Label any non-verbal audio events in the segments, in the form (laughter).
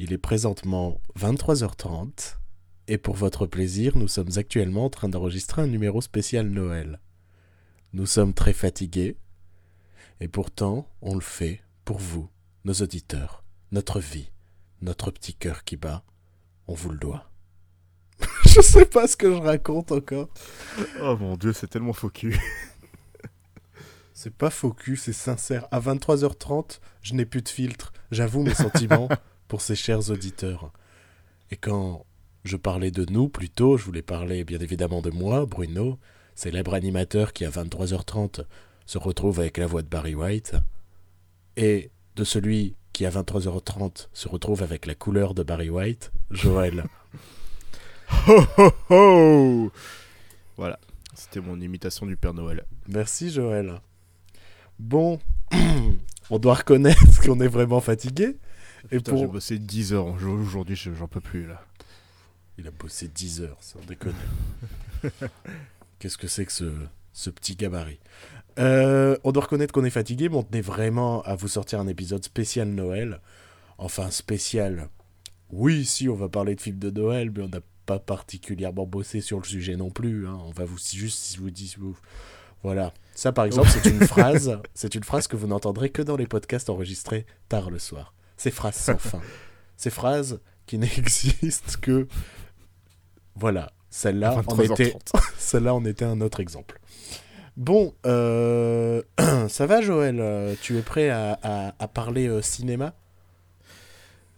Il est présentement 23h30 et pour votre plaisir, nous sommes actuellement en train d'enregistrer un numéro spécial Noël. Nous sommes très fatigués et pourtant on le fait pour vous, nos auditeurs, notre vie, notre petit cœur qui bat. On vous le doit. (laughs) je sais pas ce que je raconte encore. Oh mon dieu, c'est tellement faux cul. (laughs) C'est pas faux cul, c'est sincère. À 23h30, je n'ai plus de filtre. J'avoue mes sentiments (laughs) pour ces chers auditeurs. Et quand je parlais de nous plutôt, je voulais parler bien évidemment de moi, Bruno, célèbre animateur qui à 23h30 se retrouve avec la voix de Barry White, et de celui qui à 23h30 se retrouve avec la couleur de Barry White, Joël. (laughs) Ho ho ho Voilà, c'était mon imitation du Père Noël. Merci Joël. Bon, (clears throat) on doit reconnaître (laughs) qu'on est vraiment fatigué. Et Putain, pour... j'ai bossé 10 heures aujourd'hui, je- j'en peux plus là. Il a bossé 10 heures, sans déconner. (laughs) Qu'est-ce que c'est que ce, ce petit gabarit? Euh, On doit reconnaître qu'on est fatigué, mais on tenait vraiment à vous sortir un épisode spécial Noël. Enfin, spécial. Oui, si, on va parler de films de Noël, mais on n'a pas particulièrement bossé sur le sujet non plus. hein. On va vous juste si je vous dis. vous- Voilà. Ça, par exemple, c'est une (laughs) phrase. C'est une phrase que vous n'entendrez que dans les podcasts enregistrés tard le soir. Ces phrases sans fin. Ces phrases qui (laughs) n'existent que. Voilà. Celle-là, 23h30. était, (laughs) celle-là, on était un autre exemple. Bon, euh, (clears throat) ça va, Joël? Tu es prêt à, à- à parler euh, cinéma?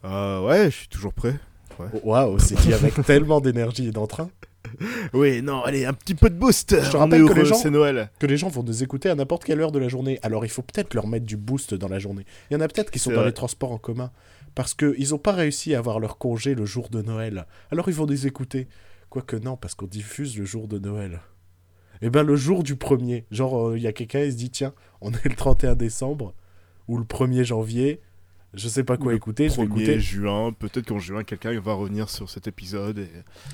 Euh, ouais, je suis toujours prêt. Waouh, c'est dit avec (laughs) tellement d'énergie et d'entrain (laughs) Oui, non, allez, un petit peu de boost. Je te rappelle que les gens- c'est Noël. que les gens vont nous écouter à n'importe quelle heure de la journée. Alors il faut peut-être leur mettre du boost dans la journée. Il y en a peut-être qui sont dans les transports en commun parce qu'ils n'ont pas réussi à avoir leur congé le jour de Noël. Alors ils vont nous écouter. Quoique non, parce qu'on diffuse le jour de Noël. Eh ben le jour du premier. Genre, euh, il y a quelqu'un, il se dit, tiens, on est le 31 décembre ou le 1er janvier. Je sais pas quoi Le écouter, je vais 1er écouter juin, peut-être qu'en juin, quelqu'un va revenir sur cet épisode. Et...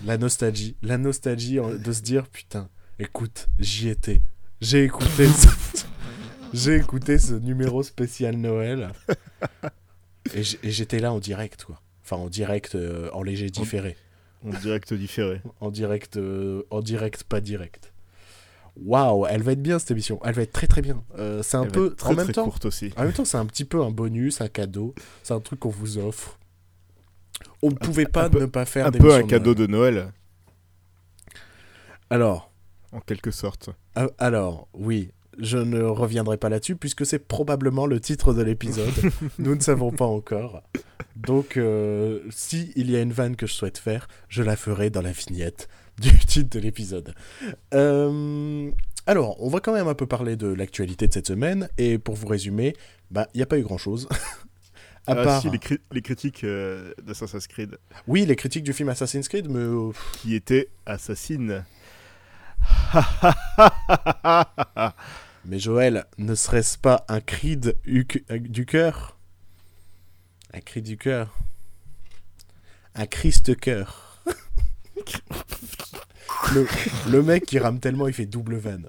la nostalgie. La nostalgie de se dire, putain, écoute, j'y étais. J'ai écouté (laughs) ce... J'ai écouté ce numéro spécial Noël. Et j'étais là en direct, quoi. Enfin, en direct, euh, en léger différé. En direct différé. En direct, euh, en direct, pas direct. Waouh, elle va être bien cette émission. Elle va être très très bien. Euh, c'est un Elle peu, très, en même très temps, courte aussi. en même temps, c'est un petit peu un bonus, un cadeau. C'est un truc qu'on vous offre. On ne pouvait pas peu- ne pas faire Un peu un de cadeau Noël. de Noël, Alors, en quelque sorte. Ah, Alors, oui, je ne reviendrai pas là-dessus puisque c'est probablement le titre de l'épisode. (laughs) Nous ne savons pas encore. Donc, euh, si il y a une vanne que je souhaite faire, je la ferai dans la vignette (laughs) du titre de l'épisode. Euh, alors, on va quand même un peu parler de l'actualité de cette semaine. Et pour vous résumer, bah, il n'y a pas eu grand-chose. (laughs) à ah part... si, les, cri- les critiques euh, d'Assassin's Creed, Oui, les critiques du film Assassin's Creed, mais... euh, qui étaient assassines. Mais Joël, ne serait-ce pas un cri du cœur? Un cri du cœur Un Christ cœur (laughs) le, le mec qui rame tellement, il fait double vanne.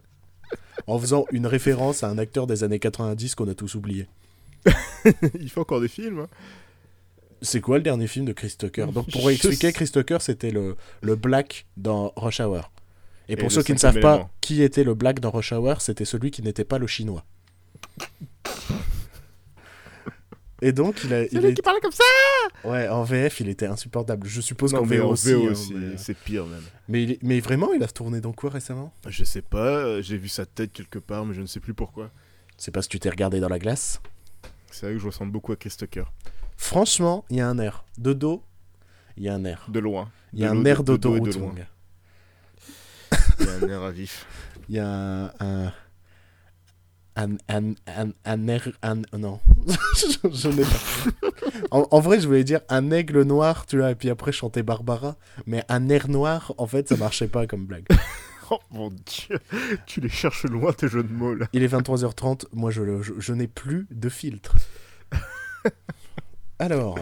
En faisant une référence à un acteur des années 90 qu'on a tous oublié. (laughs) Il fait encore des films. hein. C'est quoi le dernier film de Chris Tucker? Donc pour (laughs) Je expliquer, sais. Chris Tucker, c'était le, le Black dans Rush Hour. Et pour Et ceux qui ne savent pas qui était le Black dans Rush Hour, c'était celui qui n'était pas le chinois. Et donc, il a. il est- parle comme ça Ouais, en VF, il était insupportable. Je suppose qu'en VO aussi. VO hein, aussi, mais... c'est pire même. Mais, il est- mais vraiment, il a tourné dans quoi récemment? Je sais pas, euh, j'ai vu sa tête quelque part, mais je ne sais plus pourquoi. C'est parce que tu t'es regardé dans la glace? C'est vrai que je ressemble beaucoup à Chris Tucker. Franchement, il y a un air. De dos, il y a un air. De loin. Il y a un air d'autoroute. Il y a un air à vif. (laughs) Il y a un. un... Un, un, un, un air. Un, non. je (laughs) je n'ai pas. En, en vrai, je voulais dire un aigle noir, tu vois, et puis après chanter Barbara. Mais un air noir, en fait, ça marchait pas comme blague. (laughs) Oh mon dieu, tu les cherches loin tes jeux de mots là. Il est 23h30, moi je, je, je n'ai plus de filtre. (laughs) Alors,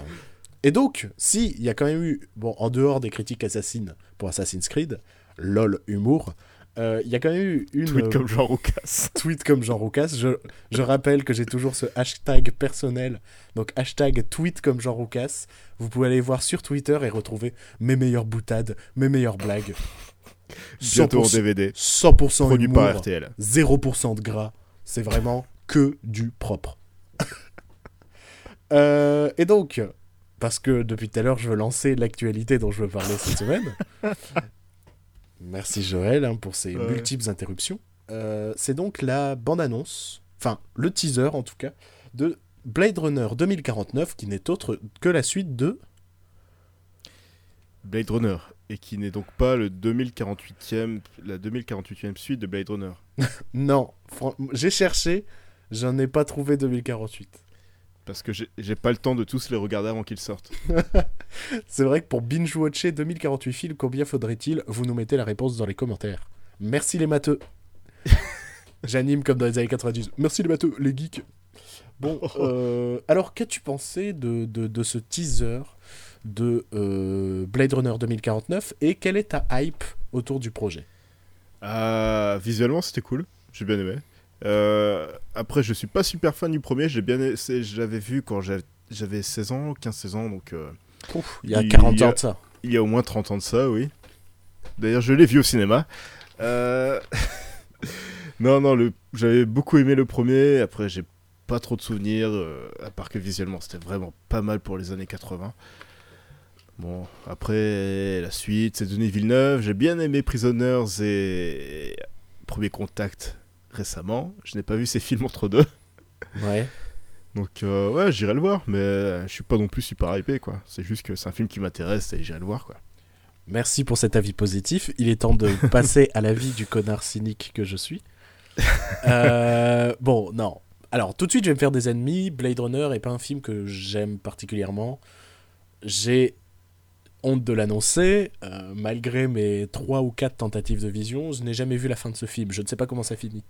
et donc, si, il y a quand même eu, bon, en dehors des critiques assassines pour Assassin's Creed, lol, humour, Euh, Il y a quand même eu une. Tweet euh, comme Jean Roucas. (laughs) tweet comme Jean Roucas. Je, je rappelle que j'ai toujours ce hashtag personnel, donc hashtag tweet comme Jean Roucas. Vous pouvez aller voir sur Twitter et retrouver mes meilleures boutades, mes meilleures blagues. (laughs) Bientôt en 100%, DVD. 100% Produit humour, par RTL. 0% de gras. C'est vraiment que du propre. (laughs) Euh, et donc, parce que depuis tout à l'heure, je veux lancer l'actualité dont je veux parler cette semaine. Merci Joël hein, pour ces Ouais. multiples interruptions. Euh, c'est donc la bande-annonce, enfin le teaser en tout cas, de Blade Runner 2049, qui n'est autre que la suite de... Blade Runner. Et qui n'est donc pas le 2048e, la 2048e suite de Blade Runner. (laughs) Non, j'ai cherché, j'en ai pas trouvé 2048. Parce que j'ai pas le temps de tous les regarder avant qu'ils sortent. (laughs) C'est vrai que pour binge-watcher 2048 films, combien faudrait-il? Vous nous mettez la réponse dans les commentaires. Merci les matheux. (laughs) J'anime comme dans les années 90. Merci les matheux, les geeks. Bon, euh, alors qu'as-tu pensé de, de, de ce teaser de euh, Blade Runner 2049 et quelle est ta hype autour du projet? Ah, visuellement, c'était cool. J'ai bien aimé. Euh, après, je suis pas super fan du premier. J'ai bien, l'avais vu quand j'avais- j'avais 16 ans, 15-16 ans, donc euh, Ouf, Il y a Il 40 y a- ans de ça. il y a au moins 30 ans de ça, oui. D'ailleurs, je l'ai vu au cinéma. Euh, (laughs) non, non, le... j'avais beaucoup aimé le premier. Après, j'ai pas trop de souvenirs, à part que visuellement, c'était vraiment pas mal pour les années 80. Bon, après, la suite, c'est Denis Villeneuve. J'ai bien aimé Prisoners et Premier Contact récemment. Je n'ai pas vu ces films entre deux. Ouais. Donc, euh, ouais, j'irai le voir, mais je suis pas non plus super hypé, quoi. C'est juste que c'est un film qui m'intéresse et j'irai le voir, quoi. Merci pour cet avis positif. Il est temps de (laughs) passer à l'avis du connard cynique que je suis. (laughs) Euh, bon, non. Alors, tout de suite, je vais me faire des ennemis. Blade Runner est pas un film que j'aime particulièrement. J'ai honte de l'annoncer. euh, malgré mes trois ou quatre tentatives de vision, je n'ai jamais vu la fin de ce film. Je ne sais pas comment ça finit.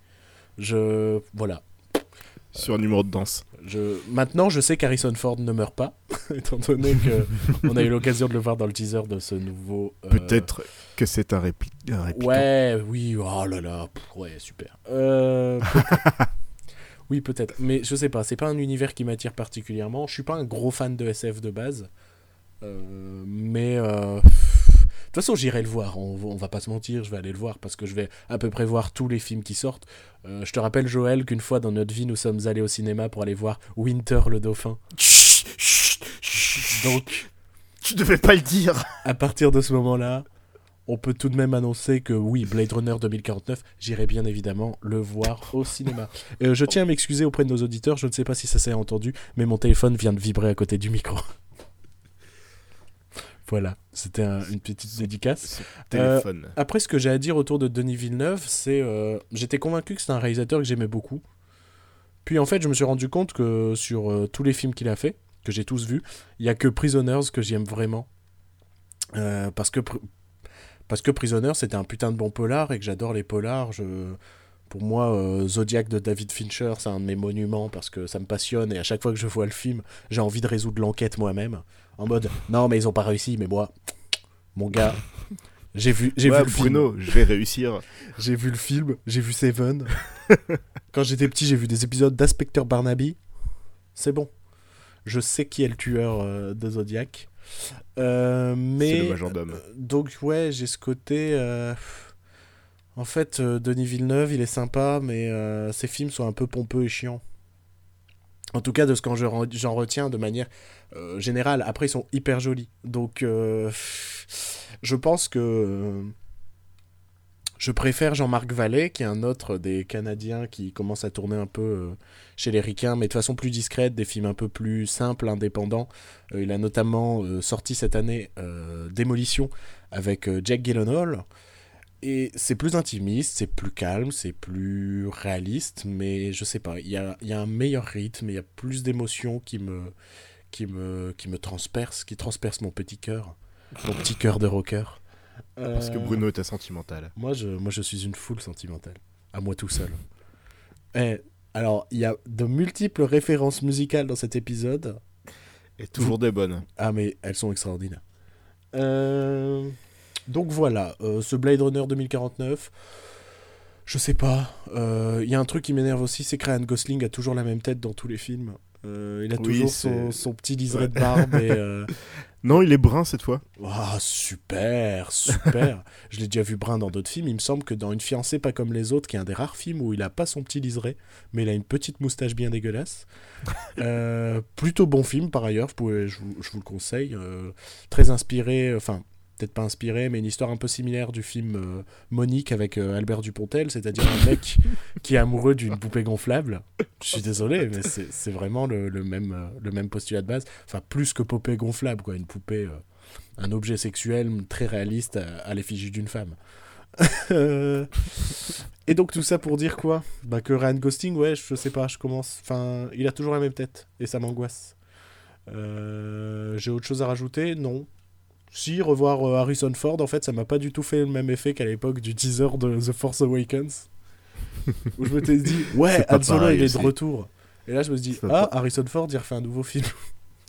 Je. Voilà. Sur un numéro de danse. Je... Maintenant, je sais qu'Harrison Ford ne meurt pas, (laughs) étant donné que (laughs) on a eu l'occasion de le voir dans le teaser de ce nouveau. euh, Peut-être que c'est un, répli... un répliquant. Ouais, oui, oh là là, pff, ouais, super. Euh, peut- (laughs) oui, peut-être, mais je sais pas, c'est pas un univers qui m'attire particulièrement. Je suis pas un gros fan de SF de base, Euh, mais euh, de toute façon, j'irai le voir. On, on va pas se mentir, je vais aller le voir parce que je vais à peu près voir tous les films qui sortent. Euh, je te rappelle, Joël, qu'une fois dans notre vie, nous sommes allés au cinéma pour aller voir Winter le Dauphin. Chut, chut, chut. Donc, tu devais pas le dire. à partir de ce moment-là, on peut tout de même annoncer que oui, Blade Runner 2049, j'irai bien évidemment le voir au cinéma. Euh, je tiens à m'excuser auprès de nos auditeurs, je ne sais pas si ça s'est entendu, mais mon téléphone vient de vibrer à côté du micro. Voilà, c'était un- une petite dédicace. Téléphone. Après, ce que j'ai à dire autour de Denis Villeneuve, c'est euh, j'étais convaincu que c'était un réalisateur que j'aimais beaucoup. Puis en fait, je me suis rendu compte que sur euh, tous les films qu'il a fait, que j'ai tous vus, il y a que Prisoners que j'aime vraiment. Euh, parce que parce que Prisoners c'était un putain de bon polar et que j'adore les polars. Je... Pour moi, euh, Zodiac de David Fincher, c'est un de mes monuments parce que ça me passionne et à chaque fois que je vois le film, j'ai envie de résoudre l'enquête moi-même. En mode, non mais ils ont pas réussi, mais moi, mon gars, j'ai vu, j'ai Ouais, vu le film. Bruno, je vais réussir. J'ai vu le film, j'ai vu Seven. (laughs) Quand j'étais petit, j'ai vu des épisodes d'Inspecteur Barnaby. C'est bon. Je sais qui est le tueur euh, de Zodiac. Euh, mais C'est le majordome. euh, donc ouais, j'ai ce côté. euh, En fait, Denis Villeneuve, il est sympa, mais ses films sont un peu pompeux et chiants. En tout cas, de ce que j'en retiens de manière euh, générale. Après, ils sont hyper jolis. Donc, euh, je pense que je préfère Jean-Marc Vallée, qui est un autre des Canadiens qui commence à tourner un peu euh, chez les ricains, mais de façon plus discrète, des films un peu plus simples, indépendants. Euh, il a notamment sorti cette année Démolition avec Jack Gyllenhaal. Et c'est plus intimiste, c'est plus calme, c'est plus réaliste, mais je sais pas, il y a, y a un meilleur rythme, il y a plus d'émotions qui me, qui, me, qui me transpercent, qui transpercent mon petit cœur, mon petit cœur de rocker. Parce que Euh, Bruno était sentimental. moi je, moi, je suis une foule sentimentale. À moi tout seul. Eh, alors, il y a de multiples références musicales dans cet épisode. Et toujours des bonnes. Ah, mais elles sont extraordinaires. Euh, Donc voilà, euh, ce Blade Runner 2049. Je sais pas. Euh, Il y a un truc qui m'énerve aussi, c'est que Ryan Gosling a toujours la même tête dans tous les films. Euh, il a Oui, toujours son, son petit liseré de barbe et... (laughs) euh, Non, il est brun cette fois. Ah, super, super. (laughs) Je l'ai déjà vu brun dans d'autres films. Il me semble que dans Une fiancée pas comme les autres, qui est un des rares films où il a pas son petit liseré, mais il a une petite moustache bien dégueulasse. (laughs) Euh, plutôt bon film par ailleurs, vous pouvez, je, vous, je vous le conseille. Euh, très inspiré, enfin, peut-être pas inspiré, mais une histoire un peu similaire du film euh, Monique avec euh, Albert Dupontel, c'est-à-dire un mec (laughs) qui est amoureux d'une poupée gonflable. Je suis désolé, mais c'est vraiment le, le même, euh, le même postulat de base. Enfin, plus que poupée gonflable, quoi. Une poupée, euh, un objet sexuel très réaliste à, à l'effigie d'une femme. (laughs) Et donc tout ça pour dire quoi? Bah que Ryan Gosling, ouais, je sais pas, je commence... Enfin, il a toujours la même tête, et ça m'angoisse. Euh, J'ai autre chose à rajouter? Non. Si, revoir euh, Harrison Ford, en fait, ça m'a pas du tout fait le même effet qu'à l'époque du teaser de The Force Awakens. (laughs) où je me t'ai dit, ouais, Han Solo, il est aussi. de retour. Et là, je me suis dit, ah, pas- Harrison Ford, il refait un nouveau film. (laughs)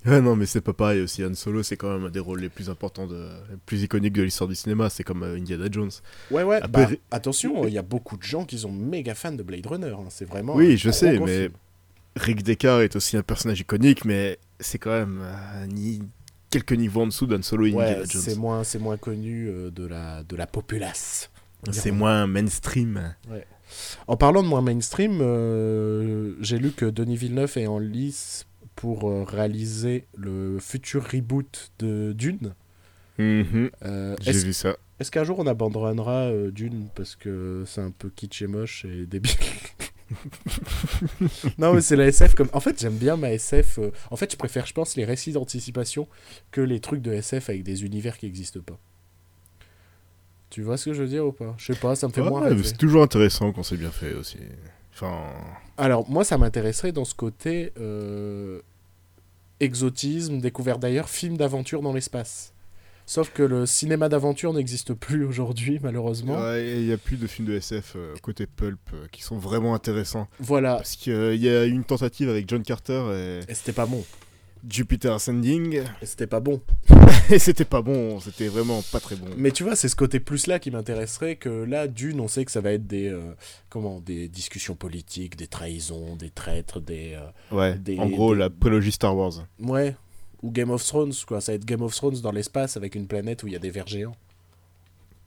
Ouais, non, mais c'est pas pareil aussi. Han Solo, c'est quand même un des rôles les plus importants, de... les plus iconiques de l'histoire du cinéma. C'est comme euh, Indiana Jones. Ouais, ouais, Après- bah, attention, il y a beaucoup de gens qui sont méga fans de Blade Runner. hein. C'est vraiment. Oui, un je sais, mais film. Rick Deckard est aussi un personnage iconique, mais c'est quand même euh, ni... quelques niveaux en dessous d'Han Solo Ouais, c'est moins, c'est moins connu euh, de la, de la populace. C'est moins mainstream. En parlant de moins mainstream, euh, j'ai lu que Denis Villeneuve est en lice pour euh, réaliser le futur reboot de Dune. Mhm, Euh, J'ai vu ça. est-ce qu'un jour on abandonnera euh, Dune parce que c'est un peu kitsch et moche et débile? (laughs) Non mais c'est la SF comme... En fait j'aime bien ma SF... euh, En fait je préfère je pense les récits d'anticipation que les trucs de SF avec des univers qui n'existent pas. Tu vois ce que je veux dire ou pas? Je sais pas, ça me fait Ouais, moins rêver. c'est toujours intéressant quand c'est bien fait aussi. Enfin, Alors, moi, ça m'intéresserait dans ce côté euh, exotisme, découvert d'ailleurs, film d'aventure dans l'espace. Sauf que le cinéma d'aventure n'existe plus aujourd'hui, malheureusement. ouais, il y a plus de films de SF euh, côté pulp euh, qui sont vraiment intéressants. Voilà. Parce qu'il y a eu une tentative avec John Carter et Et c'était pas bon. Jupiter Ascending. Et c'était pas bon. (laughs) Et c'était pas bon, c'était vraiment pas très bon. Mais tu vois, c'est ce côté plus-là qui m'intéresserait que là, d'une, on sait que ça va être des, euh, comment, des discussions politiques, des trahisons, des traîtres, des... euh, Ouais, des- en gros, des- la prélogie Star Wars. Ouais. Ou Game of Thrones, quoi. Ça va être Game of Thrones dans l'espace avec une planète où il y a des vers géants.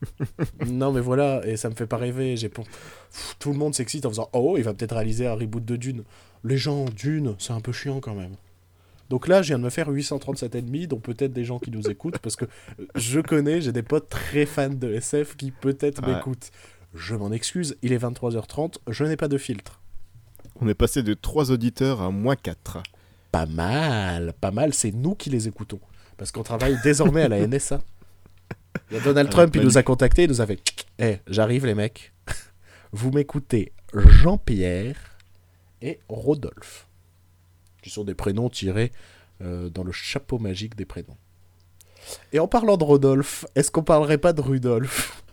(laughs) non, mais voilà, et ça me fait pas rêver. J'ai Tout le monde s'excite en faisant Oh, il va peut-être réaliser un reboot de Dune. Les gens, Dune, c'est un peu chiant quand même. Donc là, je viens de me faire 837 ennemis, dont peut-être des gens qui nous écoutent, parce que je connais, j'ai des potes très fans de SF qui peut-être Ouais. m'écoutent. Je m'en excuse, il est 23h30, je n'ai pas de filtre. On est passé de 3 auditeurs à moins 4. Pas mal, pas mal, c'est nous qui les écoutons. Parce qu'on travaille désormais à la NSA. Il y a Donald la Trump, il nous a contactés, il nous a fait Eh, j'arrive les mecs. Vous m'écoutez Jean-Pierre et Rodolphe. Qui sont des prénoms tirés euh, dans le chapeau magique des prénoms. Et en parlant de Rodolphe, est-ce qu'on parlerait pas de Rudolph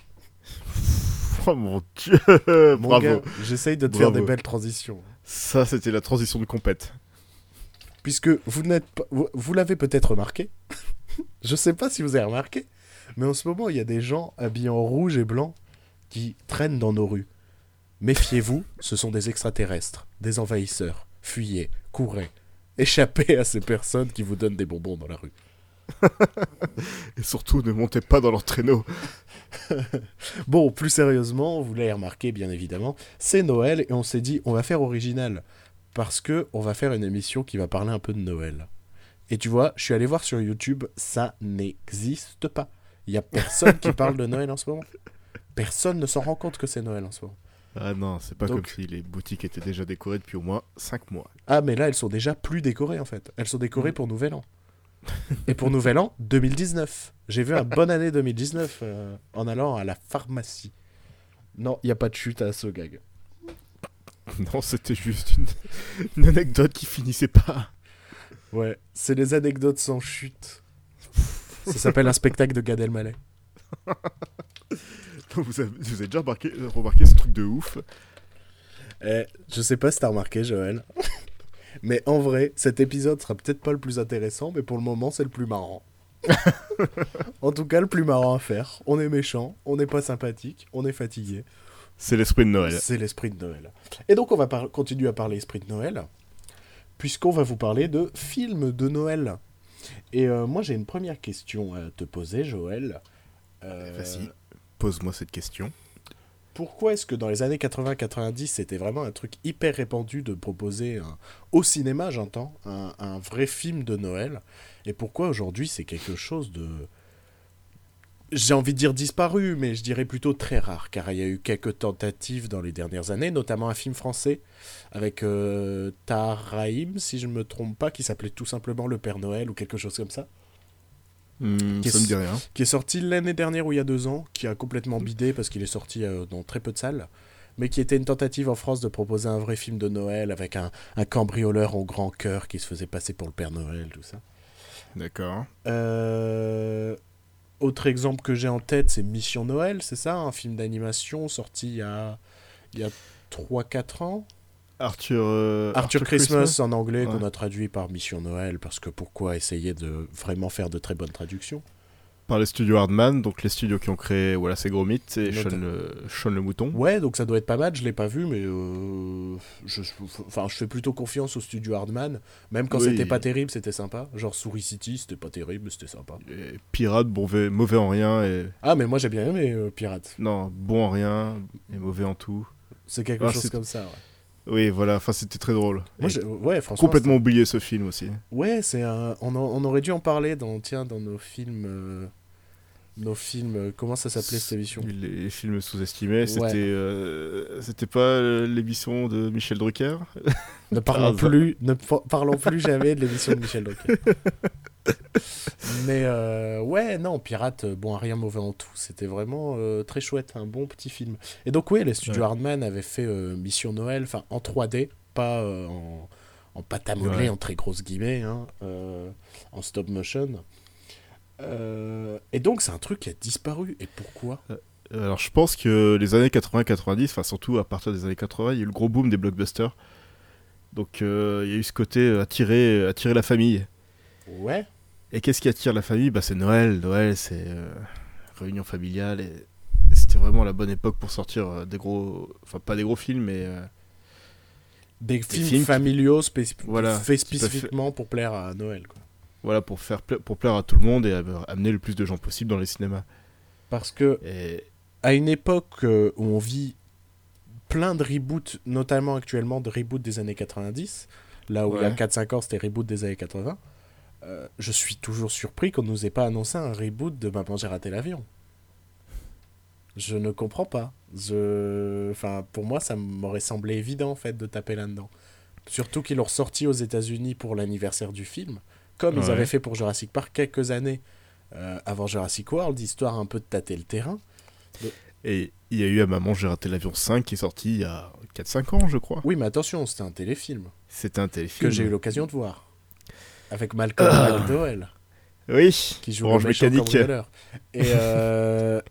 Oh mon dieu (laughs) Mon Bravo j'essaye de te faire des belles transitions. Ça, c'était la transition de compète. Puisque vous n'êtes pas, vous, vous l'avez peut-être remarqué. (laughs) je sais pas si vous avez remarqué, mais en ce moment il y a des gens habillés en rouge et blanc qui traînent dans nos rues. Méfiez-vous, ce sont des extraterrestres, des envahisseurs. Fuyez, courez, (laughs) échappez à ces personnes qui vous donnent des bonbons dans la rue. (laughs) Et surtout, ne montez pas dans leur traîneau. Bon, plus sérieusement, vous l'avez remarqué bien évidemment, c'est Noël et on s'est dit on va faire original parce que on va faire une émission qui va parler un peu de Noël. Et tu vois, je suis allé voir sur YouTube, ça n'existe pas. Il y a personne qui parle de Noël en ce moment. Personne ne s'en rend compte que c'est Noël en ce moment. Ah non, c'est pas Donc- comme si les boutiques étaient déjà décorées depuis au moins 5 mois. Ah mais là elles sont déjà plus décorées en fait. Elles sont décorées Mm. pour Nouvel An. Et pour Nouvel An 2019. J'ai vu un bonne année 2019 euh, en allant à la pharmacie. Non, il n'y a pas de chute à ce gag. (laughs) Non, c'était juste une... une anecdote qui finissait pas. Ouais, c'est les anecdotes sans chute. Ça s'appelle un spectacle de Gad Elmaleh. (laughs) Vous avez, vous avez déjà remarqué, remarqué ce truc de ouf? Eh, je sais pas si t'as remarqué, Joël. mais en vrai, cet épisode sera peut-être pas le plus intéressant, mais pour le moment, c'est le plus marrant. (laughs) en tout cas, le plus marrant à faire. On est méchant, on n'est pas sympathique, on est fatigué. C'est l'esprit de Noël. C'est l'esprit de Noël. Et donc on va par- continuer à parler esprit de Noël, puisqu'on va vous parler de films de Noël. Et euh, moi j'ai une première question à te poser, Joël. Euh, Vas-y, pose-moi cette question. Pourquoi est-ce que dans les années 80-90, c'était vraiment un truc hyper répandu de proposer un- au cinéma, j'entends, un, un vrai film de Noël? Et pourquoi aujourd'hui c'est quelque chose de... J'ai envie de dire disparu, mais je dirais plutôt très rare, car il y a eu quelques tentatives dans les dernières années, notamment un film français avec euh, si je ne me trompe pas, qui s'appelait tout simplement Le Père Noël ou quelque chose comme ça Hmm, Qu'est-ce- ça me dit rien. qui est sorti l'année dernière ou il y a deux ans, qui a complètement bidé parce qu'il est sorti euh, dans très peu de salles, mais qui était une tentative en France de proposer un vrai film de Noël avec un, un cambrioleur au grand cœur qui se faisait passer pour le Père Noël, tout ça. D'accord. Euh, Autre exemple que j'ai en tête, c'est Mission Noël, c'est ça Un film d'animation sorti il y a, il y a 3-4 ans. Arthur, euh, Arthur, Christmas, en anglais Ouais. qu'on a traduit par Mission Noël parce que pourquoi essayer de vraiment faire de très bonnes traductions? Par les studios Hardman, donc les studios qui ont créé voilà, c'est Gros Mythe et Sean le, Sean le Mouton. Ouais, donc ça doit être pas mal, je l'ai pas vu, mais euh, je, enfin, je fais plutôt confiance au studio Hardman. Même quand Oui. c'était pas terrible, c'était sympa. Genre Souris City, c'était pas terrible, mais c'était sympa. Et Pirate, mauvais, mauvais en rien et. Ah, mais moi j'ai bien aimé euh, Pirate. Non, bon en rien et mauvais en tout. C'est quelque Ah, chose comme ça. Ouais, Oui, voilà, enfin c'était très drôle. Moi, ouais complètement oublié ce film aussi. Ouais, c'est un... on, a- on aurait dû en parler dans, tiens, dans nos films. euh, Nos films. euh, Comment ça s'appelait cette émission Les, films sous-estimés, c'était euh, c'était pas l'émission de Michel Drucker? Ne parlons hasard. (laughs) plus, ne pa- parlons plus jamais de l'émission de Michel Drucker. (laughs) Mais euh, ouais, non, Pirate, euh, bon, rien mauvais en tout. C'était vraiment euh, très chouette, un bon petit film. Et donc, ouais, les studios Ouais. Hardman avaient fait euh, Mission Noël, enfin en 3D, pas en, en pâte à modeler, Ouais. en très grosses guillemets, hein, en stop motion. Et donc, c'est un truc qui a disparu. Et pourquoi? Alors je pense que les années 80-90, enfin surtout à partir des années 80, il y a eu le gros boom des blockbusters. Donc il y a eu ce côté attirer, attirer la famille. Ouais, Et qu'est-ce qui attire la famille? Bah, C'est Noël. Noël, c'est euh, réunion familiale. Et, c'était vraiment la bonne époque pour sortir euh, des gros. Enfin, pas des gros films, mais. euh, des films, films qui- familiaux spécif- Voilà, faits fait. spécifiquement pour plaire à Noël. Quoi. voilà, pour, faire pla- pour plaire à tout le monde et amener le plus de gens possible dans les cinémas. Parce que Et à une époque où on vit plein de reboots, notamment actuellement de reboots des années 90, là où il y a Ouais. 4-5 ans c'était reboot des années 80, euh, je suis toujours surpris qu'on nous ait pas annoncé un reboot de Maman j'ai raté l'avion. Je ne comprends pas. Je... Enfin, pour moi, ça m'aurait semblé évident en fait de taper là-dedans. Surtout qu'ils l'ont ressorti aux États-Unis pour l'anniversaire du film, comme ils avaient fait pour Jurassic Park quelques années euh, avant Jurassic World, histoire un peu de tâter le terrain. et il y a eu à Maman, j'ai raté l'avion 5 qui est sorti il y a 4-5 ans, je crois. Oui, mais attention, c'était un téléfilm C'était un téléfilm. que j'ai eu l'occasion de voir. Avec Malcolm Ah. McDowell, Oui, qui joue Orange Mécanique. Et,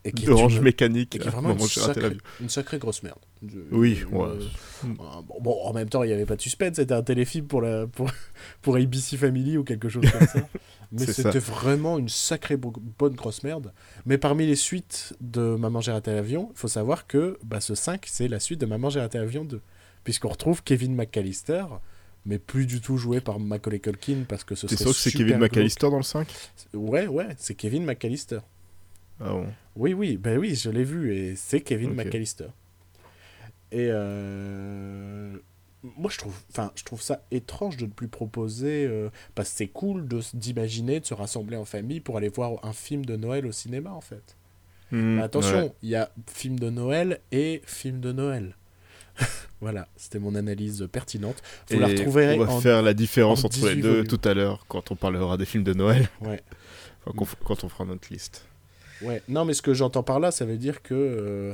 et qui Orange une, Mécanique. et qui est vraiment une j'ai raté sacrée, une sacrée grosse merde. Je- Oui, euh, ouais. euh, bon, bon, en même temps, il n'y avait pas de suspense, c'était un téléfilm pour, la, pour, (laughs) pour ABC Family ou quelque chose comme ça. (laughs) Mais c'était vraiment une sacrée bo- bonne grosse merde. Mais parmi les suites de Maman j'ai raté l'avion, il faut savoir que bah, ce 5, c'est la suite de Maman j'ai raté l'avion 2. Puisqu'on retrouve Kevin McAllister, mais plus du tout joué par Macaulay Culkin parce que ce serait sûr que c'est Kevin. McAllister dans le 5 Ouais, ouais, c'est Kevin McAllister. Ah bon. Oui, oui, ben oui, je l'ai vu et c'est Kevin Ok. McAllister. Et euh, moi, je trouve, enfin, je trouve ça étrange de ne plus proposer, euh, parce que c'est cool de d'imaginer de se rassembler en famille pour aller voir un film de Noël au cinéma, en fait. Mais attention, ouais. il y a film de Noël et film de Noël. (laughs) voilà, c'était mon analyse pertinente. Vous la Et retrouverez on va en faire la différence en entre les 18 deux volumes. tout à l'heure quand on parlera des films de Noël. Ouais. Enfin, quand on fera notre liste. Ouais, non, mais ce que j'entends par là, ça veut dire que. euh,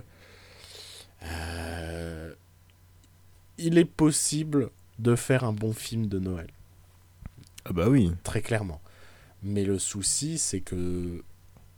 euh, il est possible de faire un bon film de Noël, Ah bah oui. très clairement. Mais le souci, c'est que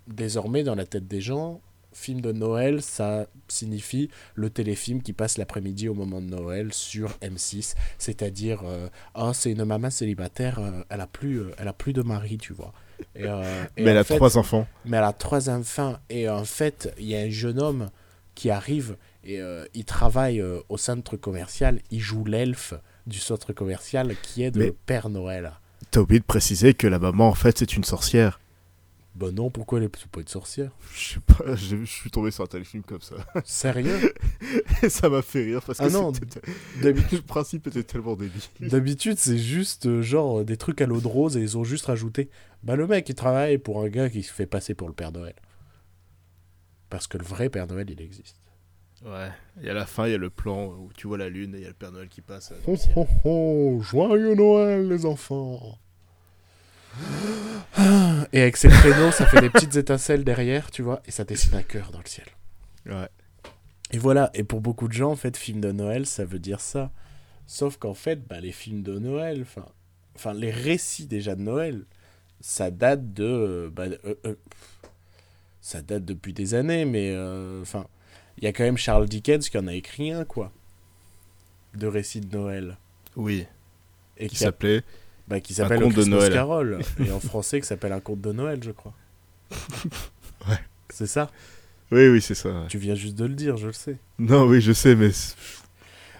désormais, dans la tête des gens, film de Noël, ça signifie le téléfilm qui passe l'après-midi au moment de Noël sur M6. C'est-à-dire, euh, ah, c'est une maman célibataire, euh, elle, a plus, euh, elle a plus de mari, tu vois. Et, euh, et Mais elle a fait- trois enfants. mais elle a trois enfants et en fait il y a un jeune homme qui arrive Et il travaille au centre commercial, il joue l'elfe du centre commercial qui est de Mais- Père Noël. T'as oublié de préciser que la maman, en fait, c'est une sorcière. Bah non, pourquoi elle est pas une sorcière? Je sais pas, je suis tombé sur un tel film comme ça. (laughs) Sérieux? Et ça m'a fait rire parce que Ah non, c'était- D'habitude, le principe était tellement débile. (laughs) D'habitude, c'est juste euh, genre des trucs à l'eau de rose et ils ont juste rajouté Bah, le mec, il travaille pour un gars qui se fait passer pour le Père Noël. Parce que le vrai Père Noël, il existe. Ouais, et à la fin, il y a le plan où tu vois la lune et il y a le Père Noël qui passe. oh oh, joyeux Noël, les enfants Et avec ses créneaux, ça fait des petites étincelles derrière, tu vois, et ça dessine un cœur dans le ciel. Ouais. Et voilà, et pour beaucoup de gens, en fait, film de Noël, ça veut dire ça. Sauf qu'en fait, bah, les films de Noël, enfin, enfin, les récits déjà de Noël, ça date de, euh, bah, euh, euh, ça date depuis des années, mais enfin, il y a quand même Charles Dickens qui en a écrit un, quoi, de récits de Noël, Oui, et qui qui, a- s'appelait. Bah, qui s'appelle conte le de Noël. (laughs) Et en français qui s'appelle un conte de Noël, je crois. (laughs) Ouais. C'est ça? Oui, oui, c'est ça. ouais. Tu viens juste de le dire, je le sais. Non, oui, je sais, mais c'est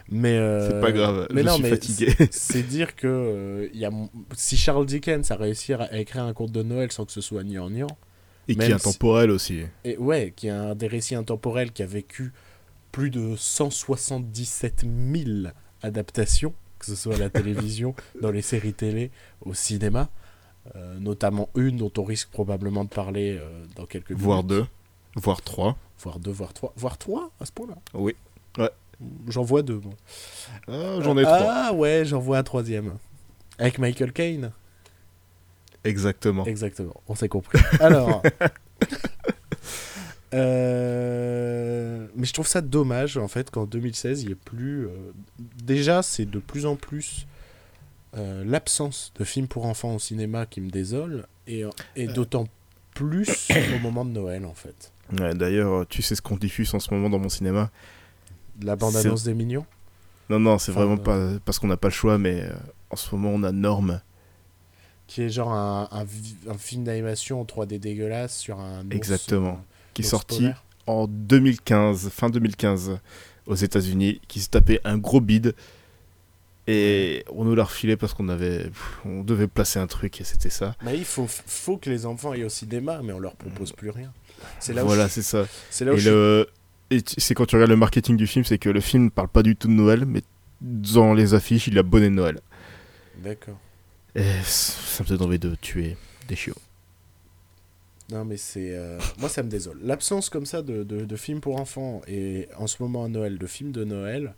Mais euh, c'est pas grave. Mais je non, suis mais fatigué. c'est (laughs) dire que euh, y a, si Charles Dickens a réussi à écrire un conte de Noël sans que ce soit gnangnan, Et qui est si- intemporel aussi. et ouais, qui a un des récits intemporels qui a vécu plus de 177 000 adaptations, que ce soit à la télévision, (laughs) dans les séries télé, au cinéma, euh, notamment une dont on risque probablement de parler euh, dans quelques Voire minutes. deux, voire trois. voire deux, voire trois, voire trois à ce point-là. Oui. Ouais. J'en vois deux. moi. Ah, J'en ai trois. Ah ouais, j'en vois un troisième. Avec Michael Caine. Exactement. Exactement, on s'est compris. Alors. (laughs) euh, Mais je trouve ça dommage en fait qu'en 2016 il n'y ait plus. euh, Déjà, c'est de plus en plus euh, l'absence de films pour enfants au cinéma qui me désole et, et d'autant plus (coughs) au moment de Noël en fait. Ouais, D'ailleurs, tu sais ce qu'on diffuse en ce moment dans mon cinéma? La bande-annonce des Mignons? Non, non, c'est Enfin, vraiment euh, pas parce qu'on n'a pas le choix, mais euh, en ce moment, on a Norme. qui est genre un, un vi- un film d'animation en 3D dégueulasse sur un ours, Exactement. Qui est sorti en 2015, fin 2015, aux États-Unis, qui se tapait un gros bide. Et on nous l'a refilé parce qu'on avait, on devait placer un truc et c'était ça. Mais il faut, faut que les enfants aillent au cinéma, mais on leur propose plus rien. C'est là où voilà, je- c'est ça. c'est là où Et, je- le... et tu- c'est quand tu regardes le marketing du film, c'est que le film parle pas du tout de Noël, mais dans les affiches, il a bonnet de Noël. D'accord. Et ça me donne envie de tuer des chiots. Non, mais c'est. euh, Moi, ça me désole. L'absence comme ça de, de, de films pour enfants et en ce moment à Noël, de films de Noël,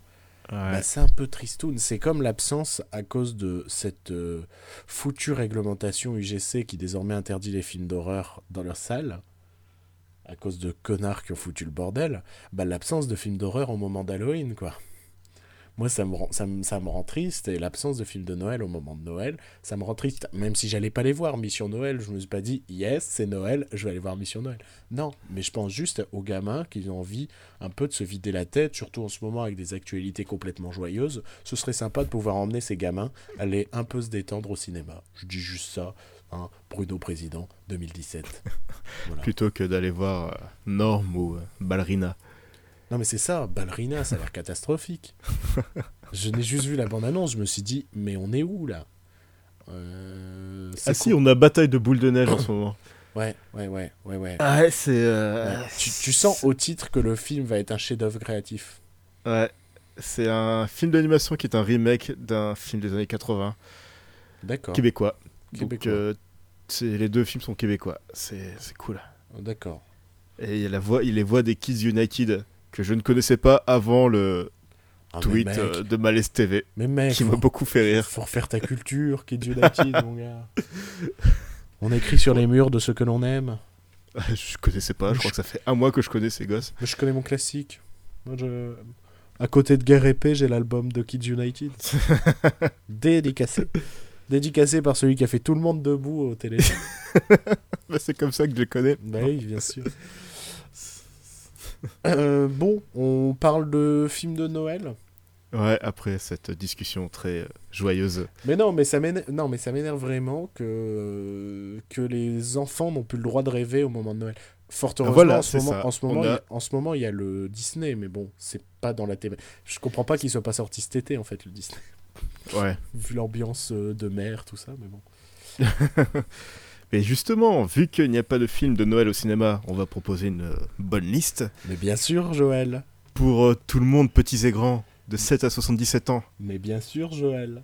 bah, c'est un peu tristoun. C'est comme l'absence à cause de cette euh, foutue réglementation UGC qui désormais interdit les films d'horreur dans leurs salles. À cause de connards qui ont foutu le bordel. Bah, l'absence de films d'horreur au moment d'Halloween, quoi. Moi, ça me, rend, ça, me, ça me rend triste. Et l'absence de films de Noël au moment de Noël, ça me rend triste. Même si j'allais pas les voir, Mission Noël, je me suis pas dit, yes, c'est Noël, je vais aller voir Mission Noël. Non, mais je pense juste aux gamins qui ont envie un peu de se vider la tête, surtout en ce moment avec des actualités complètement joyeuses. Ce serait sympa de pouvoir emmener ces gamins aller un peu se détendre au cinéma. Je dis juste ça, hein, Bruno Président 2017. (laughs) Voilà. Plutôt que d'aller voir euh, Norme ou euh, Ballerina. Non mais c'est ça, Ballerina, ça a l'air catastrophique. (laughs) je n'ai juste vu la bande-annonce, je me suis dit, mais on est où là? Euh, Ah si, on a Bataille de boules de neige en ce moment. (coughs) Ouais, ouais, ouais, ouais, ouais. Ah ouais, c'est... euh, Ouais. Tu, tu sens au titre que le film va être un chef-d'œuvre créatif. Ouais, c'est un film d'animation qui est un remake d'un film des années 80, D'accord. québécois. Donc Québécois. euh, les deux films sont québécois, c'est c'est cool. D'accord. Et il y a la voix, il y a les voix des Kids United que je ne connaissais pas avant le Ah, tweet mec, euh, de Malaise TV, mais mec, qui m'a beaucoup fait rire. faut refaire ta culture, Kids United, mon gars. (laughs) On écrit sur les murs de ce que l'on aime. je connaissais pas, je crois que ça fait un mois que je connais ces gosses. Mais je connais mon classique. Moi, je... À côté de Guerre épée, j'ai l'album de Kids United. (laughs) Dédicacé. Dédicacé par celui qui a fait tout le monde debout au télé. (laughs) Bah, c'est comme ça que je les connais. bah oui, bien sûr. Euh, bon, on parle de films de Noël. Ouais, après cette discussion très euh, joyeuse. Mais non, mais ça m'énerve, non, mais ça m'énerve vraiment que que les enfants n'ont plus le droit de rêver au moment de Noël. Fort heureusement, Voilà, en, ce moment, ça. en, ce moment, il y a- a- en ce moment, il y a le Disney, mais bon, c'est pas dans la thématique. Je comprends pas qu'il soit pas sorti cet été, en fait, le Disney. Ouais. Vu l'ambiance euh, de mer, tout ça, mais bon. (laughs) Mais justement, vu qu'il n'y a pas de film de Noël au cinéma, on va proposer une euh, bonne liste Mais bien sûr, Joël. pour euh, tout le monde, petits et grands, de 7 à 77 ans. Mais bien sûr, Joël.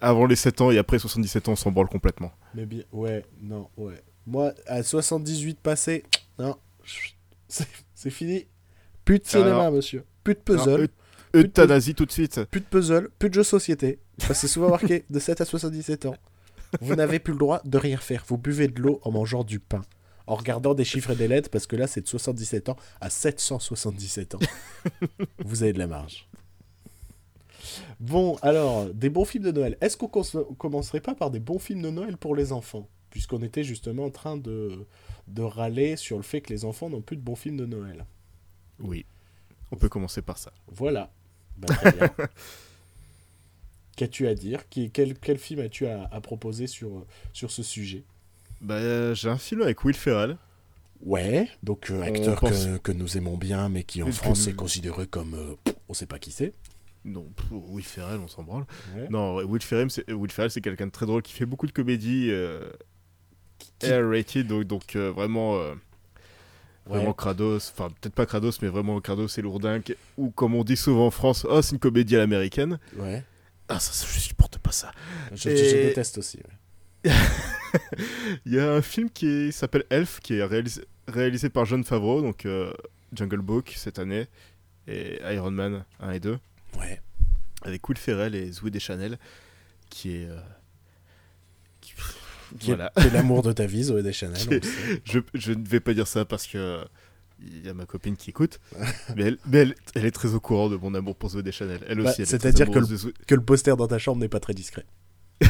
Avant les 7 ans et après 77 ans, on s'en branle complètement. Mais bien, ouais, non, ouais. Moi, à 78 passé, non, (laughs) c'est fini. Plus de cinéma, Alors- monsieur. Plus de puzzle. Eu- Euthanasie tout de suite. Plus de puzzle, plus de jeux société. Que c'est souvent marqué de 7 à 77 ans. Vous n'avez plus le droit de rien faire. Vous buvez de l'eau en mangeant du pain. En regardant des chiffres et des lettres, parce que là, c'est de 77 ans à 777 ans. Vous avez de la marge. Bon, alors, des bons films de Noël. Est-ce qu'on commencerait pas par des bons films de Noël pour les enfants? Puisqu'on était justement en train de, de râler sur le fait que les enfants n'ont plus de bons films de Noël. Oui. On peut commencer par ça. Voilà. Bah. (laughs) Qu'as-tu à dire Qui- quel, quel film as-tu à, à proposer sur, sur ce sujet Bah, euh, j'ai un film avec Will Ferrell. Ouais, donc euh, acteur pense- que, que nous aimons bien, mais qui en France que- est considéré comme... euh, on sait pas qui c'est. Non, pour Will Ferrell, on s'en branle. Ouais. Non, Will Ferrell, c'est Will Ferrell, c'est quelqu'un de très drôle qui fait beaucoup de comédies euh, Qui- R-rated, donc, donc euh, vraiment, euh, Ouais. vraiment crados. Enfin, peut-être pas crados, mais vraiment crados et lourdingue. Ou comme on dit souvent en France, oh, c'est une comédie à l'américaine. Ouais. Ah, ça, ça, je supporte pas ça. Je, Et- je déteste aussi. ouais. (laughs) Il y a un film qui s'appelle Elf, qui est réalisé, réalisé par John Favreau, donc euh, Jungle Book cette année, et Iron Man 1 et 2, Ouais. avec Will Ferrell et Zoé Deschanel, qui est... euh, qui- Qui est- Voilà. est l'amour (laughs) de ta vie, Zoé Deschanel. Je, je ne vais pas dire ça parce que il y a ma copine qui écoute, (laughs) mais, elle, mais elle, elle est très au courant de mon amour pour Zoé Deschanel. Elle Bah, aussi, elle est c'est-à-dire très que de Zoé- Que le poster dans ta chambre n'est pas très discret. (laughs)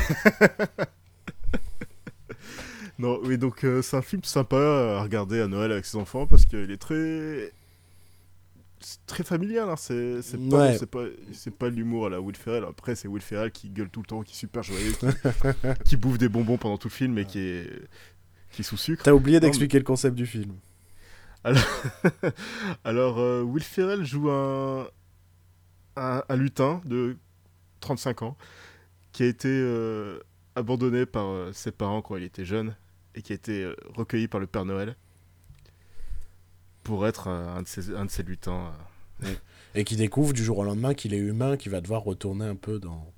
Non, oui, donc euh, c'est un film sympa à regarder à Noël avec ses enfants parce qu'il est très. très familial, hein. c'est pas, Ouais. c'est pas, c'est pas l'humour à la Will Ferrell. Après, c'est Will Ferrell qui gueule tout le temps, qui est super joyeux, qui, (laughs) qui bouffe des bonbons pendant tout le film et qui est, qui est sous sucre. T'as oublié d'expliquer le concept du film. (laughs) Alors, euh, Will Ferrell joue un, un, un lutin de 35 ans qui a été euh, abandonné par euh, ses parents quand il était jeune et qui a été recueilli par le Père Noël pour être un, de, ces, un de ces lutins Et qui découvre du jour au lendemain qu'il est humain, qu'il va devoir retourner un peu dans,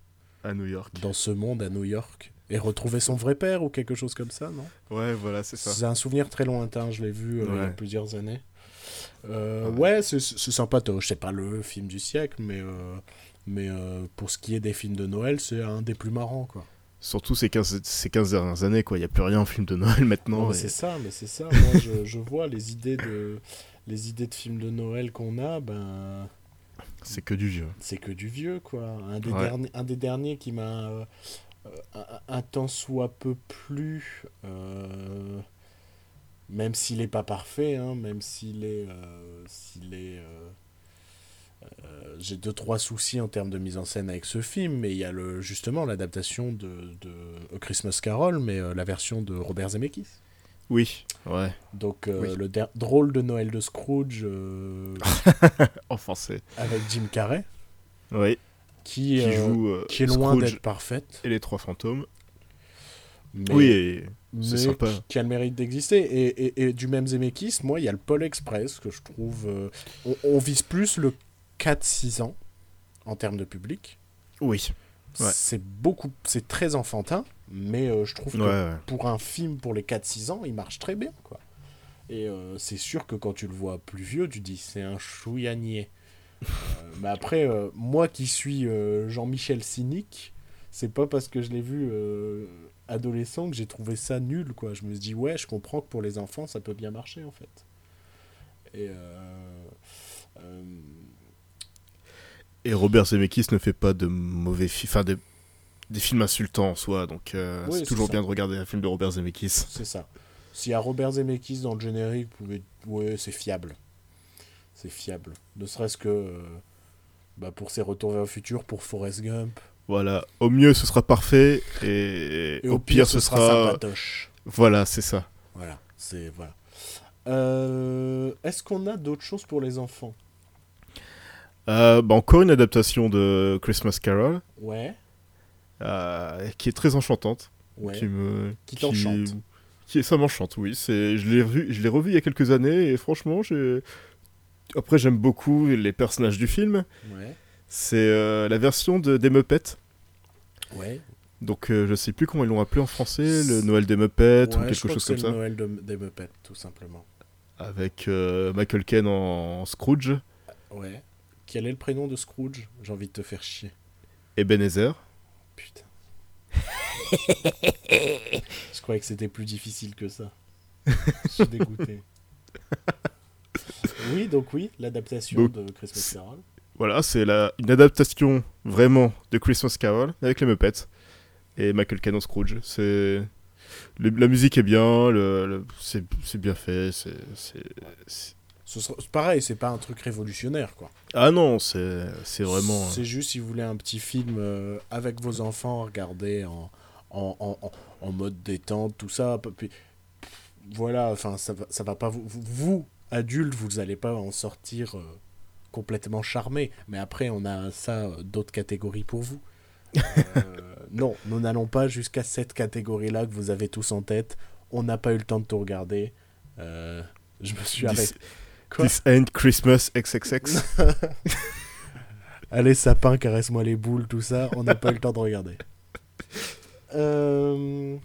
à New York. dans ce monde à New York et retrouver son vrai père ou quelque chose comme ça, non? Ouais, voilà, c'est ça. C'est un souvenir très lointain, je l'ai vu euh, il y a plusieurs années. Euh, Ouais. ouais, c'est c'est sympa, je sais pas le film du siècle, mais, euh, mais euh, pour ce qui est des films de Noël, c'est un des plus marrants, quoi. Surtout ces 15, ces 15 dernières années, quoi. Il n'y a plus rien en film de Noël (laughs) maintenant. et- c'est ça, mais c'est ça. (laughs) Moi, je, je vois les idées de les idées de films de Noël qu'on a, ben C'est que du vieux. c'est que du vieux, quoi. Un des, Ouais. derniers, un des derniers qui m'a un, un temps soit peu plu, euh, même s'il n'est pas parfait, hein, même s'il est, euh, s'il est, euh, euh, j'ai deux trois soucis en termes de mise en scène avec ce film, mais il y a le justement l'adaptation de, de A Christmas Carol, mais euh, la version de Robert Zemeckis. Oui, ouais. Donc euh, Oui. le drôle de Noël de Scrooge euh, (laughs) Offensé. avec Jim Carrey, Oui. Qui, Qui euh, joue euh, qui est loin d'être parfaite. et les trois fantômes. Mais, Oui, c'est sympa. qui- qui a le mérite d'exister. Et, et- et du même Zemeckis, moi, il y a le Pôle Express que je trouve. euh, on, on vise plus le 4-6 ans en termes de public. oui. Ouais. C'est beaucoup, c'est très enfantin, mais euh, je trouve Ouais, que ouais. pour un film pour les 4-6 ans, il marche très bien, quoi. Et euh, c'est sûr que quand tu le vois plus vieux, tu dis c'est un chouillanier. Euh, mais après, euh, moi qui suis euh, Jean-Michel cynique, c'est pas parce que je l'ai vu adolescent que j'ai trouvé ça nul, quoi. Je me suis dit ouais, je comprends que pour les enfants, ça peut bien marcher, en fait. Et Et Robert Zemeckis ne fait pas de mauvais films, enfin des, des films insultants en soi, donc euh, Oui, c'est c'est toujours ça. bien de regarder un film de Robert Zemeckis. C'est ça. S'il y a Robert Zemeckis dans le générique, vous pouvez... ouais, c'est fiable. C'est fiable. Ne serait-ce que euh, Bah pour ses retours vers le futur, pour Forrest Gump. Voilà, au mieux ce sera parfait et, Et au, pire, ce sera. sympatoche. Voilà, c'est ça. Voilà, c'est voilà. Euh, Est-ce qu'on a d'autres choses pour les enfants? Euh, bah, encore une adaptation de Christmas Carol Ouais, euh, qui est très enchantante. ouais. Qui me. Qui t'enchante. Qui, ça m'enchante, oui. C'est, je l'ai revu, je l'ai revu il y a quelques années et franchement, j'ai. Après, j'aime beaucoup les personnages du film. Ouais, C'est euh, la version de, des Muppets. ouais. Donc, euh, je sais plus comment ils l'ont appelé en français, le Noël des Muppets ou Ouais, je quelque crois chose que comme ça. le Noël de- des Muppets, tout simplement. Avec euh, Michael Caine en, en Scrooge, Ouais. Quel est le prénom de Scrooge? J'ai envie de te faire chier. Ebenezer. Putain. (laughs) je croyais que c'était plus difficile que ça. Je suis dégoûté. (laughs) Oui, donc oui, l'adaptation de Christmas Carol. Voilà, c'est la, une adaptation vraiment de Christmas Carol avec les Muppets et Michael Caine en Scrooge. C'est la musique est bien, le, le- c'est c'est bien fait. c'est Ce sera- pareil, c'est pas un truc révolutionnaire, quoi. Ah non, c'est c'est vraiment. C'est juste si vous voulez un petit film euh, avec vos enfants, regardez en, en, en, en- mode détente, tout ça. Puis, voilà, enfin, ça, ça va pas vous. Vous, vous, adultes, vous allez pas en sortir euh, complètement charmé. Mais après, on a ça, euh, d'autres catégories pour vous. Euh, (laughs) non, nous n'allons pas jusqu'à cette catégorie-là que vous avez tous en tête. On n'a pas eu le temps de tout regarder. Je me suis arrêté. Quoi this ain't Christmas XXX. (laughs) Allez, sapin, caresse-moi les boules, tout ça. On n'a pas eu le temps de regarder. (laughs) Euh,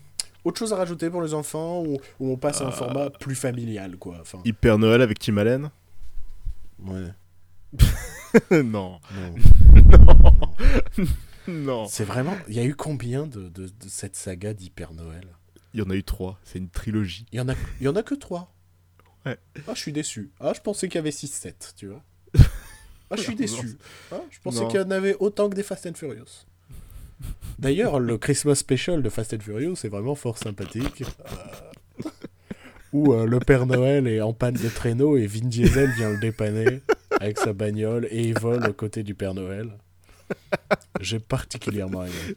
Autre chose à rajouter pour les enfants ou, ou on passe à un Euh. format plus familial, quoi. Enfin, Hyper Noël avec Tim Allen. ouais, (laughs) non. (laughs) non. Non. C'est vraiment. Il y a eu combien de, de, de cette saga d'Hyper Noël? Il y en a eu trois. C'est une trilogie. Il y en a, il y en a que trois. Ouais. Ah, je suis déçu. Ah, je pensais qu'il y avait 6-7, tu vois. Ah, je suis (laughs) déçu. Ah, je pensais qu'il y en avait autant que des Fast and Furious. D'ailleurs, le Christmas Special de Fast and Furious est vraiment fort sympathique. Euh, Où euh, le Père Noël est en panne de traîneau et Vin Diesel vient le dépanner avec sa bagnole et il vole aux côtés du Père Noël. J'ai particulièrement aimé.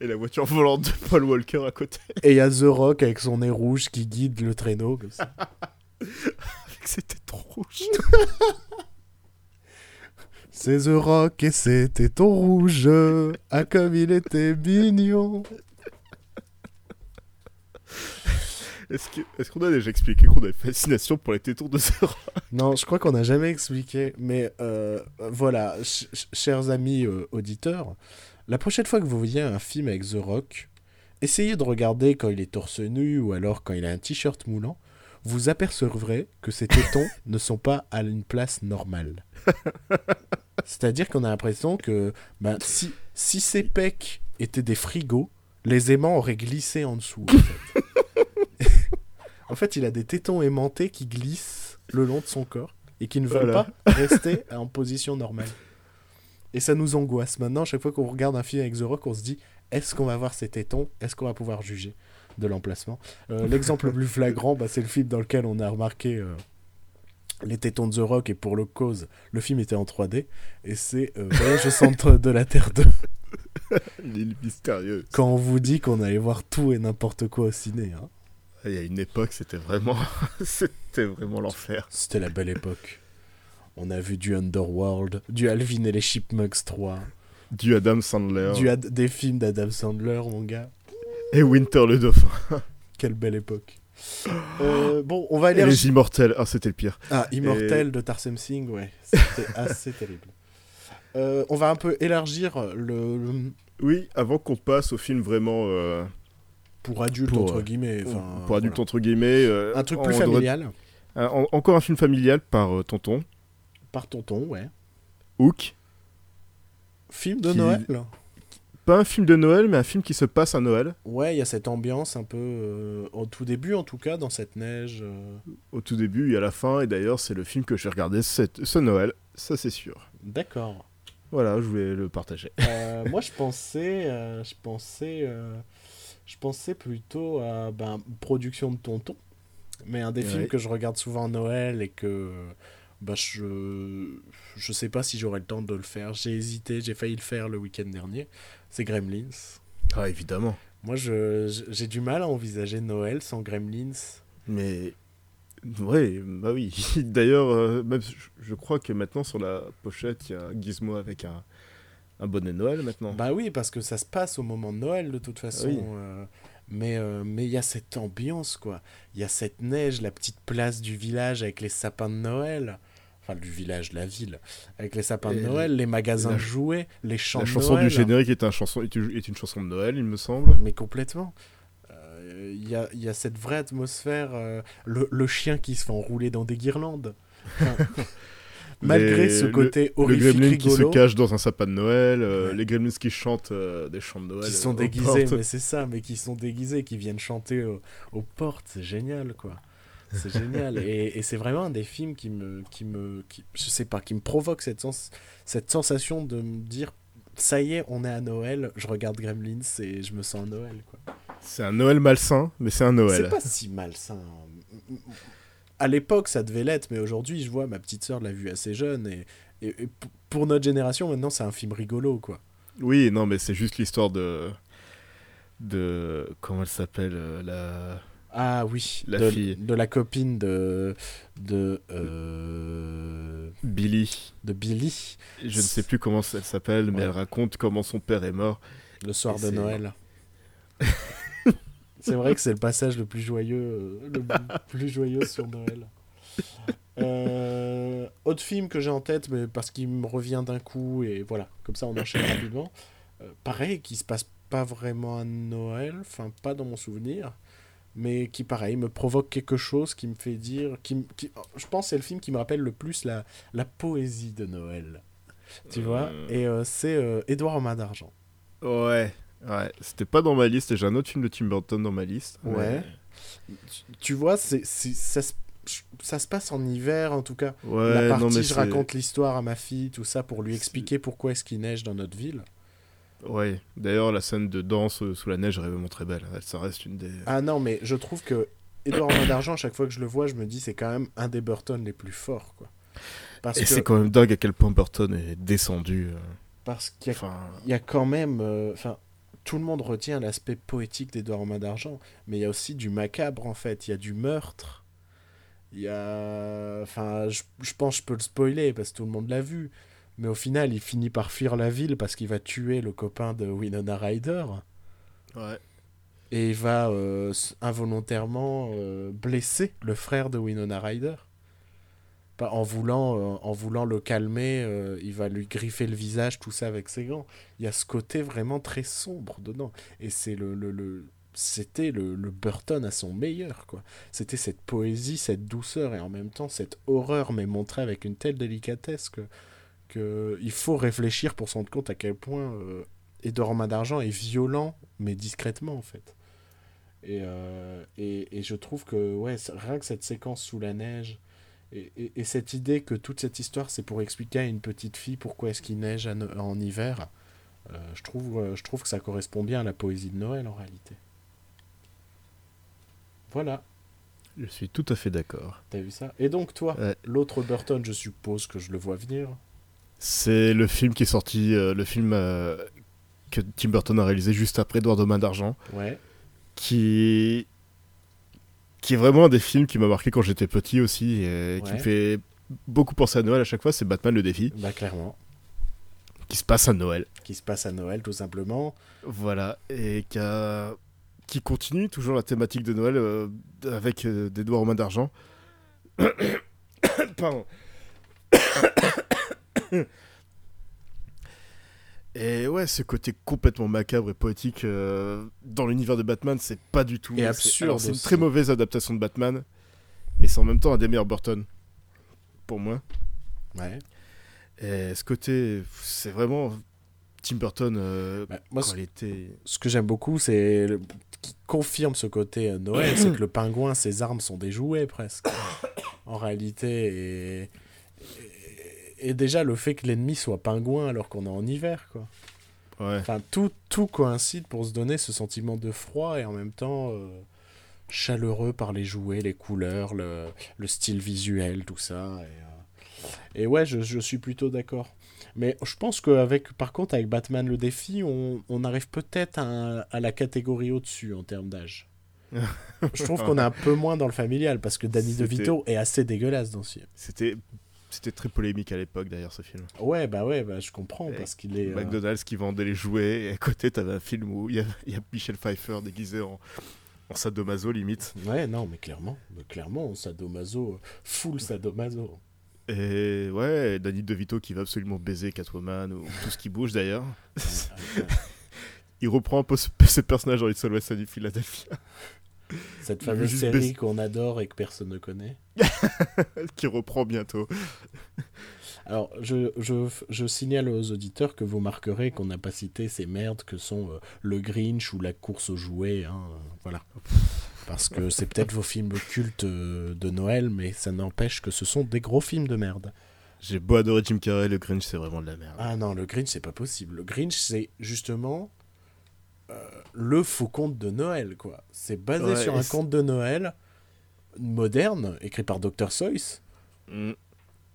Et la voiture volante de Paul Walker à côté. Et il y a The Rock avec son nez rouge qui guide le traîneau comme ça. (laughs) Avec ses têtes rouges. (laughs) C'est The Rock et c'était ton rouge. Ah, comme il était mignon. Est-ce qu'on a déjà expliqué qu'on a une fascination pour les tétons de Zero Non, je crois qu'on n'a jamais expliqué. Mais euh, voilà, ch- ch- chers amis euh, auditeurs, la prochaine fois que vous voyez un film avec The Rock, essayez de regarder quand il est torse nu ou alors quand il a un t-shirt moulant. Vous apercevrez que ses tétons (laughs) ne sont pas à une place normale. (laughs) C'est-à-dire qu'on a l'impression que ben, si, si ses pecs étaient des frigos, les aimants auraient glissé en dessous. En fait, (laughs) En fait, il a des tétons aimantés qui glissent le long de son corps et qui ne veulent Voilà. pas rester en position normale. Et ça nous angoisse. Maintenant, chaque fois qu'on regarde un film avec The Rock, on se dit est-ce qu'on va voir ces tétons? Est-ce qu'on va pouvoir juger? De l'emplacement Euh, L'exemple le plus flagrant, bah, c'est le film dans lequel on a remarqué euh, les tétons de The Rock et pour le cause, le film était en 3D et c'est euh, Voyage au centre de la Terre 2 (laughs) L'île mystérieuse. quand on vous dit qu'on allait voir tout et n'importe quoi au ciné. hein. Il y a une époque, c'était vraiment, (laughs) c'était vraiment l'enfer. C'était la belle époque. On a vu du Underworld, du Alvin et les Chipmunks 3, Du Adam Sandler du Ad- des films d'Adam Sandler, mon gars. Et Winter le dauphin. (laughs) Quelle belle époque. (gasps) Euh, bon, on va Et aller... les Immortels. Ah, c'était le pire. Ah, Immortel de Tarsem Singh, ouais. C'était (laughs) assez terrible. Euh, on va un peu élargir le... le- Oui, avant qu'on passe au film vraiment euh, Pour adultes, Pour, entre guillemets. pour adultes voilà. entre guillemets. Un truc plus familial. en- encore un film familial par Tonton Par tonton, ouais. Hook. Film de Qui- Noël Pas un film de Noël, mais un film qui se passe à Noël. Ouais, il y a cette ambiance un peu... euh, au tout début, en tout cas, dans cette neige... euh, Au tout début et à la fin. Et d'ailleurs, c'est le film que j'ai regardé cette- ce Noël. Ça, c'est sûr. D'accord. Voilà, je voulais le partager. Euh, (laughs) moi, je pensais, je pensais, je pensais plutôt à ben, production de Tonton, mais un des Ouais. films que je regarde souvent à Noël et que bah je je sais pas si j'aurai le temps de le faire. J'ai hésité, j'ai failli le faire le week-end dernier. C'est Gremlins. Ah, évidemment. Moi, j'ai du mal à envisager Noël sans Gremlins. Mais. Ouais, bah oui. (laughs) D'ailleurs, euh, même, je, crois que maintenant sur la pochette, il y a Gizmo avec un, un bonnet Noël maintenant. Bah oui, parce que ça se passe au moment de Noël de toute façon. Oui. euh, mais euh, mais il y a cette ambiance quoi. Il y a cette neige, la petite place du village avec les sapins de Noël. Enfin, du village, de la ville. Avec les sapins de Noël, les magasins la jouets, les chants la de chanson Noël. du générique est, un chanson, est une chanson de Noël, il me semble. Mais complètement. Euh, Il y, a, il y a cette vraie atmosphère. euh, le, le chien qui se fait enrouler dans des guirlandes. Enfin, (laughs) malgré ce le- côté Le horrifique gremlin qui se rigolo. cache dans un sapin de Noël, euh, Ouais. les gremlins qui chantent euh, des chants de Noël. qui euh, sont aux déguisés, mais c'est ça, mais qui sont déguisés, qui viennent chanter au- aux portes, c'est génial, quoi. C'est génial. Et, et c'est vraiment un des films qui me, qui me, qui, je sais pas, qui me provoque cette, sens, cette sensation de me dire, ça y est, on est à Noël, je regarde Gremlins et je me sens à Noël, quoi. C'est un Noël malsain, mais c'est un Noël. C'est pas si malsain. À l'époque, ça devait l'être, mais aujourd'hui, je vois ma petite sœur l'a vu assez jeune et, et, pour notre génération, maintenant, c'est un film rigolo, quoi. Oui, non, mais c'est juste l'histoire de. de. Comment elle s'appelle euh, la... Ah oui, La de, fille. de la copine de de euh, Billy. de Billy Je ne sais plus comment elle s'appelle, mais Ouais. elle raconte comment son père est mort. le soir Et de Noël. c'est vrai que c'est le passage le plus joyeux, euh, le (laughs) plus joyeux sur Noël. Euh, autre film que j'ai en tête, mais parce qu'il me revient d'un coup et voilà, comme ça on enchaîne rapidement. Euh, pareil, qui se passe pas vraiment à Noël, enfin pas dans mon souvenir, mais qui pareil me provoque quelque chose qui me fait dire, qui, qui- je pense que c'est le film qui me rappelle le plus la, la poésie de Noël. Tu vois Euh. Et euh, c'est euh, Édouard en main d'argent. Ouais, ouais. C'était pas dans ma liste, et j'ai un autre film de Tim Burton dans ma liste. mais- Ouais. Tu vois, c'est, ça, se, ça se passe en hiver, en tout cas. Ouais, la partie, non, mais je raconte l'histoire à ma fille, tout ça, pour lui expliquer pourquoi est-ce qu'il neige dans notre ville. Ouais, d'ailleurs, la scène de danse euh, sous la neige est vraiment très belle. Elle- Ça reste une des. Ah non, mais je trouve que main d'argent, à chaque fois que je le vois, je me dis c'est quand même un des Burton les plus forts, quoi. Parce Et que c'est quand même dingue à quel point Burton est descendu. euh. parce qu'il y a, Enfin, il y a quand même, euh, enfin, tout le monde retient l'aspect poétique d'Édouard en main d'argent, mais il y a aussi du macabre en fait. Il y a du meurtre. Il y a, enfin, je, je pense que je peux le spoiler parce que tout le monde l'a vu. Mais au final, il finit par fuir la ville parce qu'il va tuer le copain de Winona Ryder. ouais. Et il va euh, involontairement euh, blesser le frère de Winona Ryder. En voulant, euh, en voulant le calmer, il va lui griffer le visage, tout ça avec ses gants. Il y a ce côté vraiment très sombre dedans. Et c'est le, le, le- c'était le, le Burton à son meilleur, quoi. C'était cette poésie, cette douceur et en même temps cette horreur, mais montrée avec une telle délicatesse que, que il faut réfléchir pour se rendre compte à quel point euh, main d'argent est violent, mais discrètement en fait. Et, euh, et, et je trouve que ouais, rien que cette séquence sous la neige et, et- et cette idée que toute cette histoire c'est pour expliquer à une petite fille pourquoi est-ce qu'il neige en hiver, euh, je, trouve, euh, je trouve que ça correspond bien à la poésie de Noël en réalité. Voilà, Je suis tout à fait d'accord. t'as vu ça? Et donc toi, Ouais. l'autre Burton, je suppose que je le vois venir. C'est le film qui est sorti, euh, le film euh, que Tim Burton a réalisé juste après Edouard Main d'Argent, Ouais, qui qui est vraiment un des films qui m'a marqué quand j'étais petit aussi, et qui me fait beaucoup penser à Noël à chaque fois, c'est Batman le défi, bah clairement. qui se passe à Noël. Qui se passe à Noël tout simplement. Voilà, et qui, a- qui continue toujours la thématique de Noël euh, avec des doigts aux mains d'argent. (coughs) Pardon. (laughs) et ouais, ce côté complètement macabre et poétique euh, dans l'univers de Batman, c'est pas du tout. Et absurde C'est une très mauvaise adaptation de Batman, mais c'est en même temps un des meilleurs Burton, pour moi. Ouais. Et ce côté, c'est vraiment Tim Burton euh, Bah, moi, quand ce- il était. ce que j'aime beaucoup, c'est le- qui confirme ce côté euh, Noël, (coughs) c'est que le pingouin, ses armes sont des jouets presque. (coughs) En réalité, et, et, déjà le fait que l'ennemi soit pingouin alors qu'on est en hiver, quoi. Ouais. Enfin, tout, tout coïncide pour se donner ce sentiment de froid et en même temps euh, chaleureux par les jouets, les couleurs, le, le style visuel, tout ça. Et, euh, Et ouais, je, je suis plutôt d'accord. Mais je pense qu'avec, par contre, avec Batman le défi, on, on arrive peut-être à, à la catégorie au-dessus en termes d'âge. (laughs) je trouve qu'on est un peu moins dans le familial parce que Danny DeVito est assez dégueulasse dans ce film. C'était c'était très polémique à l'époque d'ailleurs ce film. Ouais, bah ouais, bah, je comprends parce qu'il est. euh, McDonald's qui vendait les jouets et à côté t'avais un film où il y, y a Michel Pfeiffer déguisé en, en sadomaso limite. Ouais, non, mais clairement, mais clairement, sadomaso, full sadomaso. Et ouais, Danny DeVito qui va absolument baiser Catwoman ou tout ce qui bouge d'ailleurs. (laughs) Il reprend un peu ce, ce personnage dans It's Always Sunny Philadelphia Cette fameuse série qu'on adore et que personne ne connaît. (laughs) qui reprend bientôt. (laughs) Alors, je, je, je signale aux auditeurs que vous marquerez qu'on n'a pas cité ces merdes que sont euh, le Grinch ou la course aux jouets. hein, euh, voilà. Parce que c'est peut-être vos films cultes euh, de Noël, mais ça n'empêche que ce sont des gros films de merde. J'ai beau adorer Jim Carrey, le Grinch c'est vraiment de la merde. Ah non, le Grinch, c'est pas possible. Le Grinch, c'est justement le faux conte de Noël, quoi. C'est basé Ouais, sur un conte de Noël moderne, écrit par Dr. Seuss. Mm.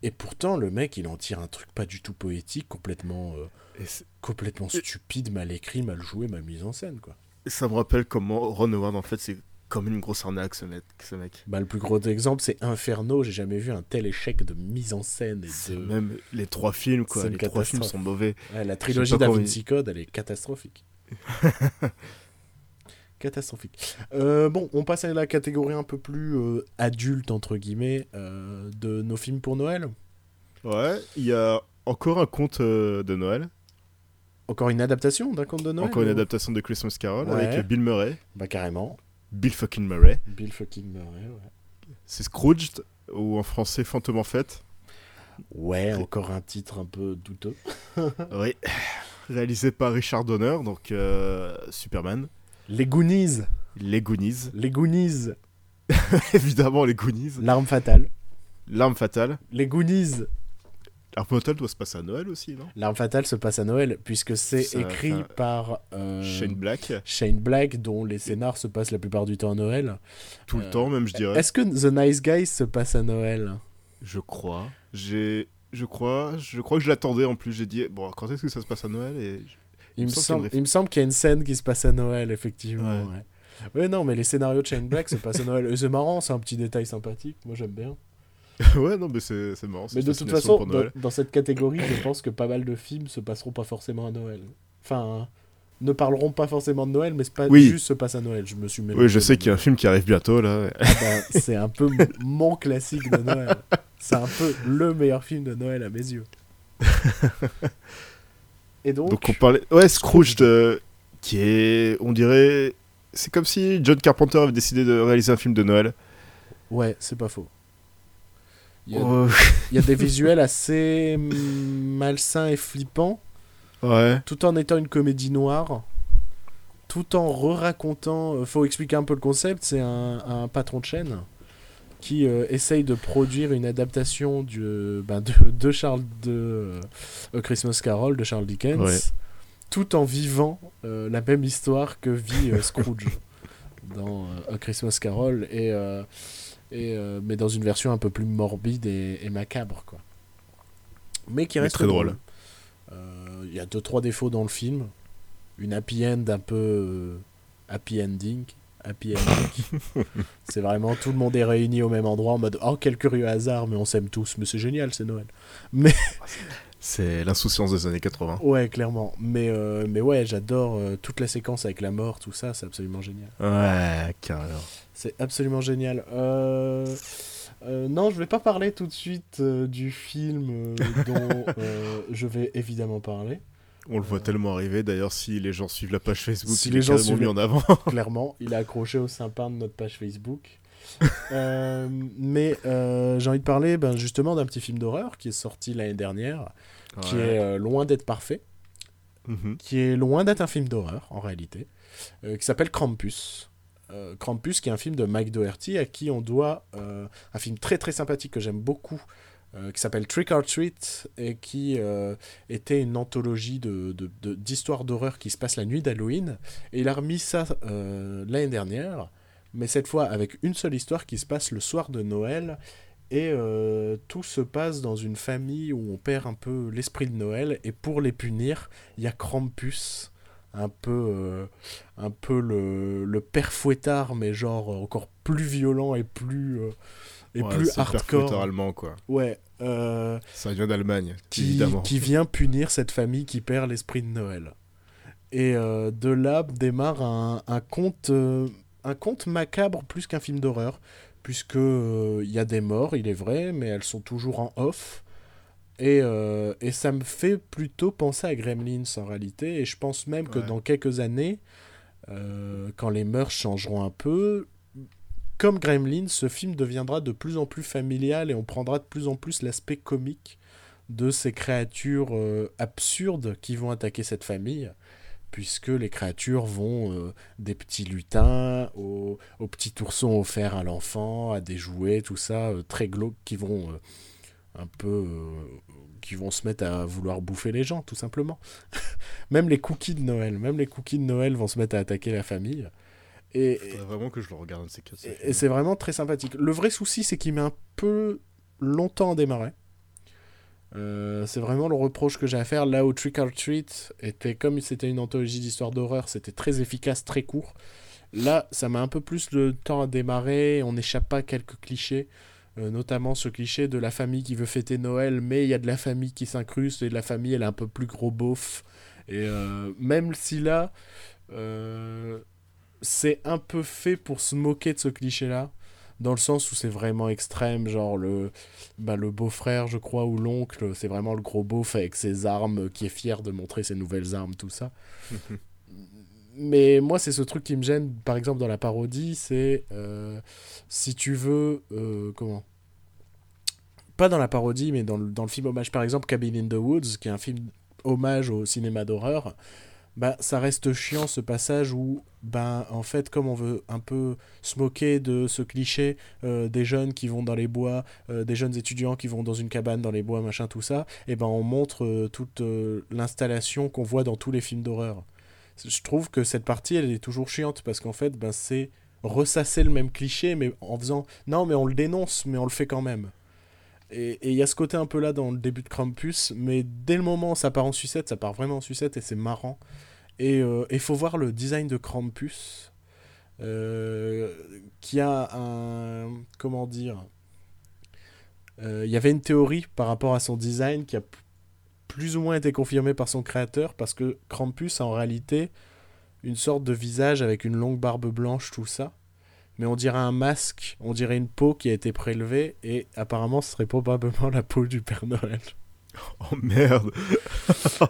Et pourtant, le mec, il en tire un truc pas du tout poétique, complètement, euh, complètement stupide, mal écrit, mal joué, mal mis en scène, quoi. ça me rappelle comment Ron Howard en fait c'est comme une grosse arnaque ce mec. Ce mec. Bah, le plus gros exemple, c'est Inferno. J'ai jamais vu un tel échec de mise en scène. Et de... même les trois films quoi. Les trois films sont mauvais. Ouais, la trilogie Da Vinci Code, elle est catastrophique. (laughs) catastrophique. Euh, bon, on passe à la catégorie un peu plus euh, adulte, entre guillemets, euh, de nos films pour Noël. Ouais, il y a encore un conte de Noël. Encore une adaptation d'un conte de Noël encore une adaptation de Christmas Carol Ouais. avec Bill Murray. Bah, carrément. Bill fucking Murray. Bill fucking Murray, ouais. C'est Scrooged ou en français Fantôme en fête. Ouais, encore un titre un peu douteux. oui. (laughs) Réalisé par Richard Donner, donc euh, Superman. Les Goonies. Les Goonies. Les Goonies. (laughs) Évidemment, les Goonies. L'arme fatale. L'arme fatale. Les Goonies. L'arme fatale doit se passer à Noël aussi, non? L'arme fatale se passe à Noël, puisque c'est écrit enfin, par euh, Shane Black. Shane Black, dont les scénars se passent la plupart du temps à Noël. Tout Euh, le temps, même, je dirais. Est-ce que The Nice Guys se passe à Noël? Je crois. J'ai. Je crois, je crois que je l'attendais en plus. J'ai dit, bon, quand est-ce que ça se passe à Noël et... il me, semble qu'il y a une réf- il me semble qu'il y a une scène qui se passe à Noël, effectivement. Ouais. Ouais. Ouais, non, mais les scénarios de Shane Black se passent à Noël. C'est marrant, c'est un petit détail sympathique. Moi, j'aime bien. (laughs) ouais, non, mais c'est marrant. Mais de toute façon, dans, dans cette catégorie, je pense que pas mal de films se passeront pas forcément à Noël. Enfin, ne parleront pas forcément de Noël, mais c'est pas Oui. juste se passe à Noël. Je me suis. Oui, je sais qu'il y a un film qui arrive bientôt là. Ah bah, c'est un peu (laughs) mon classique de Noël. C'est un peu le meilleur film de Noël à mes yeux. (laughs) Et donc, Donc on parlait. Ouais, Scrooge, euh, qui est. On dirait. C'est comme si John Carpenter avait décidé de réaliser un film de Noël. ouais, c'est pas faux. Il y, a, Oh, il y a des (laughs) visuels assez malsains et flippants, ouais. tout en étant une comédie noire, tout en re-racontant. euh, faut expliquer un peu le concept. C'est un, un patron de chaîne qui euh, essaye de produire une adaptation du, euh, ben, de, de Charles de euh, A Christmas Carol de Charles Dickens, Ouais. tout en vivant euh, la même histoire que vit Scrooge (laughs) dans A Christmas Carol et, et euh, mais dans une version un peu plus morbide et, et macabre quoi. Mais qui Mais reste très drôle. Y a deux trois défauts dans le film, une happy end un peu euh, happy ending. Happy ending. (laughs) c'est vraiment tout le monde est réuni au même endroit en mode oh quel curieux hasard mais on s'aime tous mais c'est génial c'est Noël. (laughs) C'est l'insouciance des années 80. Ouais clairement mais euh, mais ouais j'adore euh, toute la séquence avec la mort tout ça c'est absolument génial. Ouais, carrément. C'est absolument génial. Euh, euh, non, je vais pas parler tout de suite euh, du film euh, dont (laughs) je vais évidemment parler. On le voit tellement arriver. D'ailleurs, si les gens suivent la page Facebook, Si il les gens suivent mis en avant. (laughs) Clairement, il est accroché au sympa de notre page Facebook. (laughs) Mais j'ai envie de parler ben, justement d'un petit film d'horreur qui est sorti l'année dernière, qui est loin d'être parfait, Mhm. qui est loin d'être un film d'horreur en réalité, qui s'appelle Krampus. Euh, Krampus, qui est un film de Mike Doherty, à qui on doit euh, un film très très sympathique que j'aime beaucoup, euh, qui s'appelle Trick or Treat, et qui euh, était une anthologie d'histoires d'horreur qui se passe la nuit d'Halloween. Et il a remis ça l'année dernière, mais cette fois avec une seule histoire qui se passe le soir de Noël, Et tout se passe dans une famille où on perd un peu l'esprit de Noël. Et pour les punir, il y a Krampus, un peu, euh, un peu le, le père fouettard, mais genre encore plus violent et plus, euh, et Ouais, plus hardcore. allemand, quoi. Ouais, euh, Ça vient d'Allemagne, qui, évidemment. qui vient punir cette famille qui perd l'esprit de Noël. Et euh, de là démarre un, un conte, euh, un conte macabre plus qu'un film d'horreur, puisque il y a des morts, il est vrai, mais elles sont toujours en off. Et, euh, et ça me fait plutôt penser à Gremlins en réalité, et je pense même que dans quelques années, euh, quand les mœurs changeront un peu, comme Gremlins, ce film deviendra de plus en plus familial et on prendra de plus en plus l'aspect comique de ces créatures euh, absurdes qui vont attaquer cette famille, puisque les créatures vont euh, des petits lutins aux, aux petits oursons offerts à l'enfant, à des jouets, tout ça, euh, très glauques, qui vont euh, un peu... euh, qui vont se mettre à vouloir bouffer les gens, tout simplement. (laughs) même les cookies de Noël, même les cookies de Noël vont se mettre à attaquer la famille. Et, Faudrait vraiment que je le regarde, ces quatre et, et c'est vraiment très sympathique. Le vrai souci, c'est qu'il met un peu longtemps à démarrer. Euh, c'est vraiment le reproche que j'ai à faire. Là où Trick or Treat était comme c'était une anthologie d'histoire d'horreur, c'était très efficace, très court. Là, ça met un peu plus le temps à démarrer. On n'échappe pas à quelques clichés, notamment ce cliché de la famille qui veut fêter Noël, mais il y a de la famille qui s'incruste et la famille elle est un peu plus gros beauf. Et euh, même si là, euh, c'est un peu fait pour se moquer de ce cliché-là, dans le sens où c'est vraiment extrême, genre le, bah, le beau-frère, je crois, ou l'oncle, c'est vraiment le gros beauf avec ses armes, qui est fier de montrer ses nouvelles armes, tout ça. (laughs) Mais moi, c'est ce truc qui me gêne, par exemple, dans la parodie, c'est euh, si tu veux, euh, comment? Pas dans la parodie, mais dans le, film hommage, par exemple, Cabin in the Woods, qui est un film hommage au cinéma d'horreur, bah, ça reste chiant ce passage où, ben, en fait, comme on veut un peu se moquer de ce cliché euh, des jeunes qui vont dans les bois, des jeunes étudiants qui vont dans une cabane dans les bois, machin, tout ça, et ben on montre toute l'installation qu'on voit dans tous les films d'horreur. Je trouve que cette partie, elle est toujours chiante parce qu'en fait, ben, c'est ressasser le même cliché, mais en faisant non, mais on le dénonce, mais on le fait quand même. Et il y a ce côté un peu là dans le début de Krampus, mais dès le moment où ça part en sucette, ça part vraiment en sucette et c'est marrant. Et il faut voir le design de Krampus, euh, qui a un. Comment dire Euh, Il y avait une théorie par rapport à son design qui a plus ou moins été confirmée par son créateur, parce que Krampus a en réalité une sorte de visage avec une longue barbe blanche, tout ça. Mais on dirait un masque, on dirait une peau qui a été prélevée, et apparemment ce serait probablement la peau du Père Noël. (laughs) Oh merde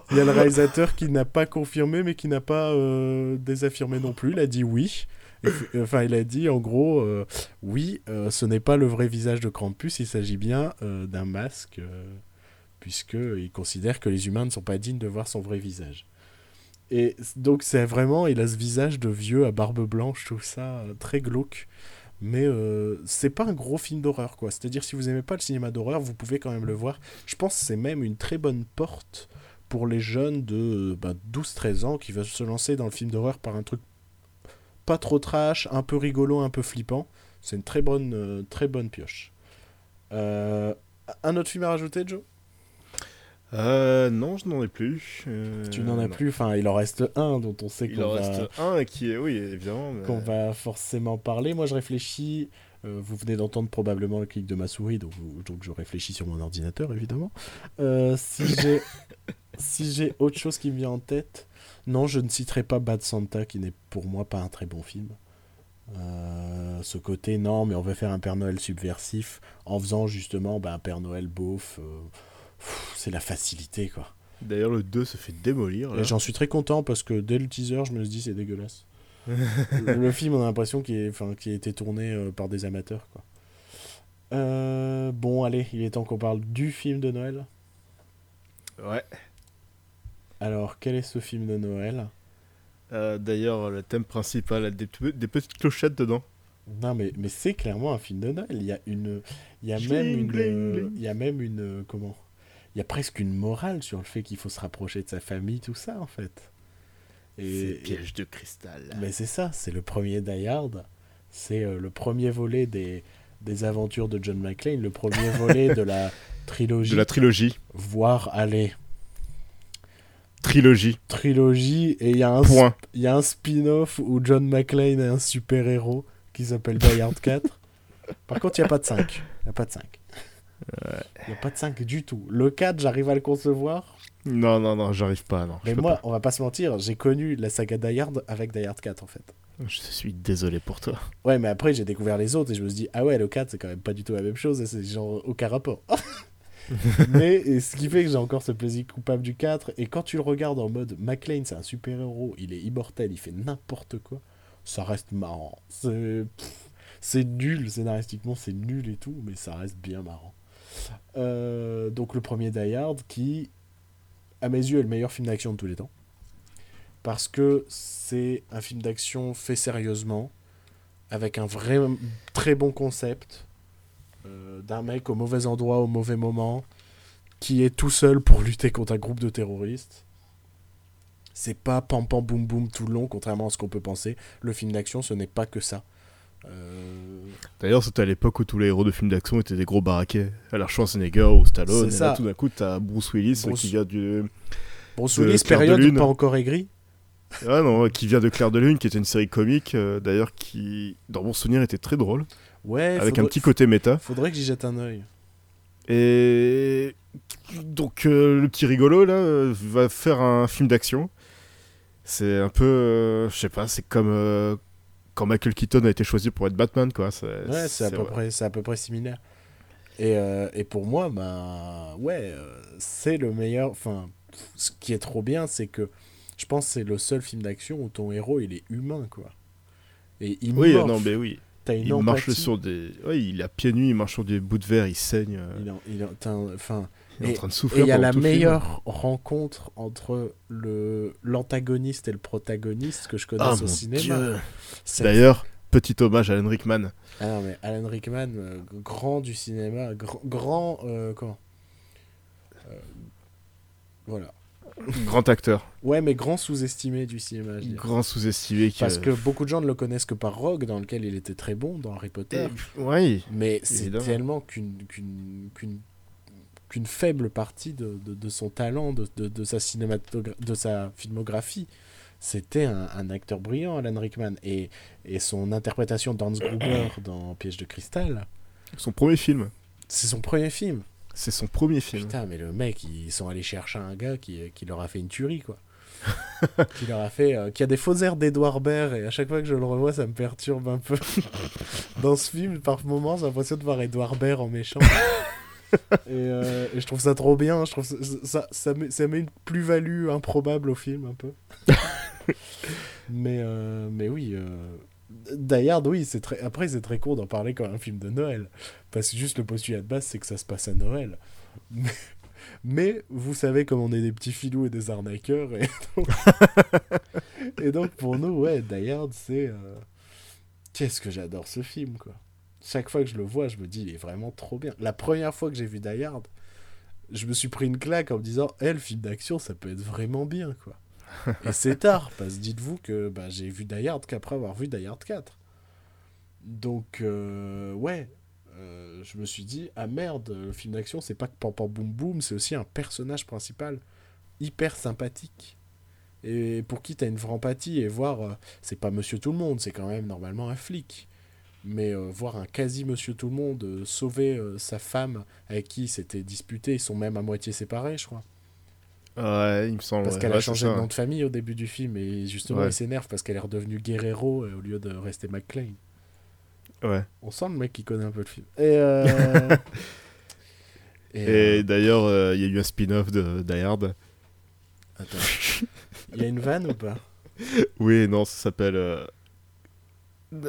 Il y a le réalisateur qui n'a pas confirmé, mais qui n'a pas euh, désaffirmé non plus. Il a dit oui. Puis- enfin, il a dit en gros, euh, oui, euh, ce n'est pas le vrai visage de Krampus, il s'agit bien euh, d'un masque, euh, puisqu'il considère que les humains ne sont pas dignes de voir son vrai visage. Et donc, c'est vraiment, il a ce visage de vieux à barbe blanche, tout ça, très glauque. Mais euh, c'est pas un gros film d'horreur, quoi. C'est-à-dire, si vous aimez pas le cinéma d'horreur, vous pouvez quand même le voir. Je pense que c'est même une très bonne porte pour les jeunes de bah, 12-13 ans qui veulent se lancer dans le film d'horreur par un truc pas trop trash, un peu rigolo, un peu flippant. C'est une très bonne, euh, pioche. Euh, un autre film à rajouter, Joe? Euh, non, je n'en ai plus. Euh, Tu n'en as non. plus Enfin, il en reste un dont on sait Il qu'on en va, reste un qui est, oui, évidemment. mais- qu'on va forcément parler. Moi, je réfléchis. euh, vous venez d'entendre probablement le clic de ma souris, donc, donc je réfléchis sur mon ordinateur, évidemment. Euh, si (laughs) j'ai si j'ai autre chose qui me vient en tête, non, je ne citerai pas Bad Santa, qui n'est pour moi pas un très bon film. Euh, ce côté, non, mais on va faire un Père Noël subversif en faisant justement bah, un Père Noël beauf. euh, c'est la facilité, quoi. D'ailleurs, le 2 se fait démolir. Là. Et j'en suis très content parce que dès le teaser, je me suis dit c'est dégueulasse. (laughs) le, le film, on a l'impression qu'il est- enfin, qu'il a été tourné euh, par des amateurs. Quoi. Euh, bon, allez, il est temps qu'on parle du film de Noël. Ouais. Alors, quel est ce film de Noël? Euh, D'ailleurs, le thème principal a des, pe- des petites clochettes dedans. Non, mais, mais c'est clairement un film de Noël. Il y a une, il y a même une, il y a même une, comment? Il y a presque une morale sur le fait qu'il faut se rapprocher de sa famille, tout ça en fait. C'est Et, piège de cristal. Mais c'est ça, c'est le premier Die Hard. C'est euh, le premier volet des, des aventures de John McClane, le premier (laughs) volet de la trilogie, De la trilogie. voire allez, Trilogie. trilogie, et il y a un, Point. y a un spin-off où John McClane est un super-héros qui s'appelle Die Hard 4. (laughs) Par contre, il n'y a pas de 5. Il n'y a pas de 5. Il n'y a pas de 5 du tout. Le 4, j'arrive à le concevoir. Non, non, non, j'arrive pas, non. Mais moi, on va pas se mentir, j'ai connu la saga Die Hard avec Die Hard 4 en fait. Je suis désolé pour toi. Ouais, mais après, j'ai découvert les autres et je me suis dit, ah ouais, le 4, c'est quand même pas du tout la même chose, et c'est genre aucun rapport. (laughs) mais ce qui fait que j'ai encore ce plaisir coupable du 4, et quand tu le regardes en mode McLean, c'est un super-héros, il est immortel, il fait n'importe quoi, ça reste marrant. C'est nul, scénaristiquement, c'est nul et tout, mais ça reste bien marrant. Euh, donc, le premier Die Hard qui, à mes yeux, est le meilleur film d'action de tous les temps. Parce que c'est un film d'action fait sérieusement, avec un vrai très bon concept euh, d'un mec au mauvais endroit au mauvais moment qui est tout seul pour lutter contre un groupe de terroristes. C'est pas pam pam boum boum tout le long, contrairement à ce qu'on peut penser. Le film d'action, ce n'est pas que ça. Euh, D'ailleurs, c'était à l'époque où tous les héros de films d'action étaient des gros baraquets. Alors Schwarzenegger ou Stallone. C'est Et là, ça. tout d'un coup, t'as Bruce Willis Bruce- qui vient du. Bruce De Willis, Clair de période Lune. pas encore aigri. Ah non, qui vient de Claire de Lune, qui était une série comique, euh, d'ailleurs, qui, dans mon souvenir, était très drôle. Ouais, avec faudrait- un petit côté méta. Faudrait que j'y jette un œil. Et donc euh, le petit rigolo là va faire un film d'action. C'est un peu, euh, je sais pas, c'est comme euh, quand Michael Keaton a été choisi pour être Batman quoi. Ouais, c'est à, peu près- c'est à peu près similaire. Et, euh, et pour moi, ben, ouais, euh, c'est le meilleur. Enfin, ce qui est trop bien, c'est que je pense que c'est le seul film d'action où ton héros il est humain, quoi. Et il Oui, non mais oui. T'as une Il marche sur des, ouais, il a pieds nus, il marche sur des bouts de verre, il saigne, euh, Il, en- il en- t'as un- enfin, il est Et- en train de et souffrir. il y a la film. meilleure rencontre entre le l'antagoniste et le protagoniste que je connaisse Ah au cinéma. D'ailleurs, petit hommage à Alan Rickman. Ah non, mais Alan Rickman, euh, grand du cinéma, gr- grand. euh, comment? Euh, Voilà. Grand acteur, Ouais, mais grand sous-estimé du cinéma, je grand sous-estimé. Parce a- que beaucoup de gens ne le connaissent que par Rogue, dans lequel il était très bon, dans Harry Potter. Et- ouais, Mais c'est tellement qu'une qu'une qu'une qu'une faible partie de, de, de son talent, de, de, sa de sa filmographie, c'était un, un acteur brillant, Alan Rickman. Et, et son interprétation d'Hans Gruber dans Piège de cristal, son premier film. c'est son premier film. C'est son premier film. Putain, mais le mec, ils sont allés chercher un gars qui, qui leur a fait une tuerie, quoi. (laughs) qui leur a fait. euh, qui a des faux airs d'Edouard Baird, et à chaque fois que je le revois, ça me perturbe un peu. (laughs) Dans ce film, par moments, j'ai l'impression de voir Edouard Baird en méchant. (laughs) et, euh, et je trouve ça trop bien. Je trouve ça, ça, ça met, ça met une plus-value improbable au film, un peu. mais, euh, mais oui. Die Hard, oui, c'est très... après c'est très court d'en parler comme un film de Noël. Parce que juste le postulat de base, c'est que ça se passe à Noël. Mais, vous savez comme on est des petits filous et des arnaqueurs. Et (laughs) donc, et donc pour nous, ouais, Die c'est... euh, Qu'est-ce que j'adore ce film, quoi. Chaque fois que je le vois, je me dis, il est vraiment trop bien. La première fois que j'ai vu Die Hard, je me suis pris une claque en me disant, eh, le film d'action, ça peut être vraiment bien, quoi. (laughs) Et c'est tard, parce que dites-vous que bah, j'ai vu Die Hard qu'après avoir vu Die Hard 4. Donc, euh, ouais, euh, je me suis dit, ah merde, le film d'action, c'est pas que pam boum boum, c'est aussi un personnage principal hyper sympathique. Et pour qui t'as une vraie empathie et voir, euh, c'est pas monsieur tout le monde, c'est quand même normalement un flic. Mais voir un quasi monsieur tout le monde sauver sa femme avec qui s'était disputé, ils sont même à moitié séparés, je crois. Ouais, il me semble. Parce qu'elle Ouais, a changé de nom de famille au début du film et justement Ouais. il s'énerve parce qu'elle est redevenue Guerrero euh, au lieu de rester McClane. Ouais. On sent le mec qui connaît un peu le film. Et, euh, (laughs) et, Et euh, d'ailleurs, euh, il y a eu un spin-off de Die Hard. attends. Il y a une vanne ou pas? (laughs) Oui, non, ça s'appelle.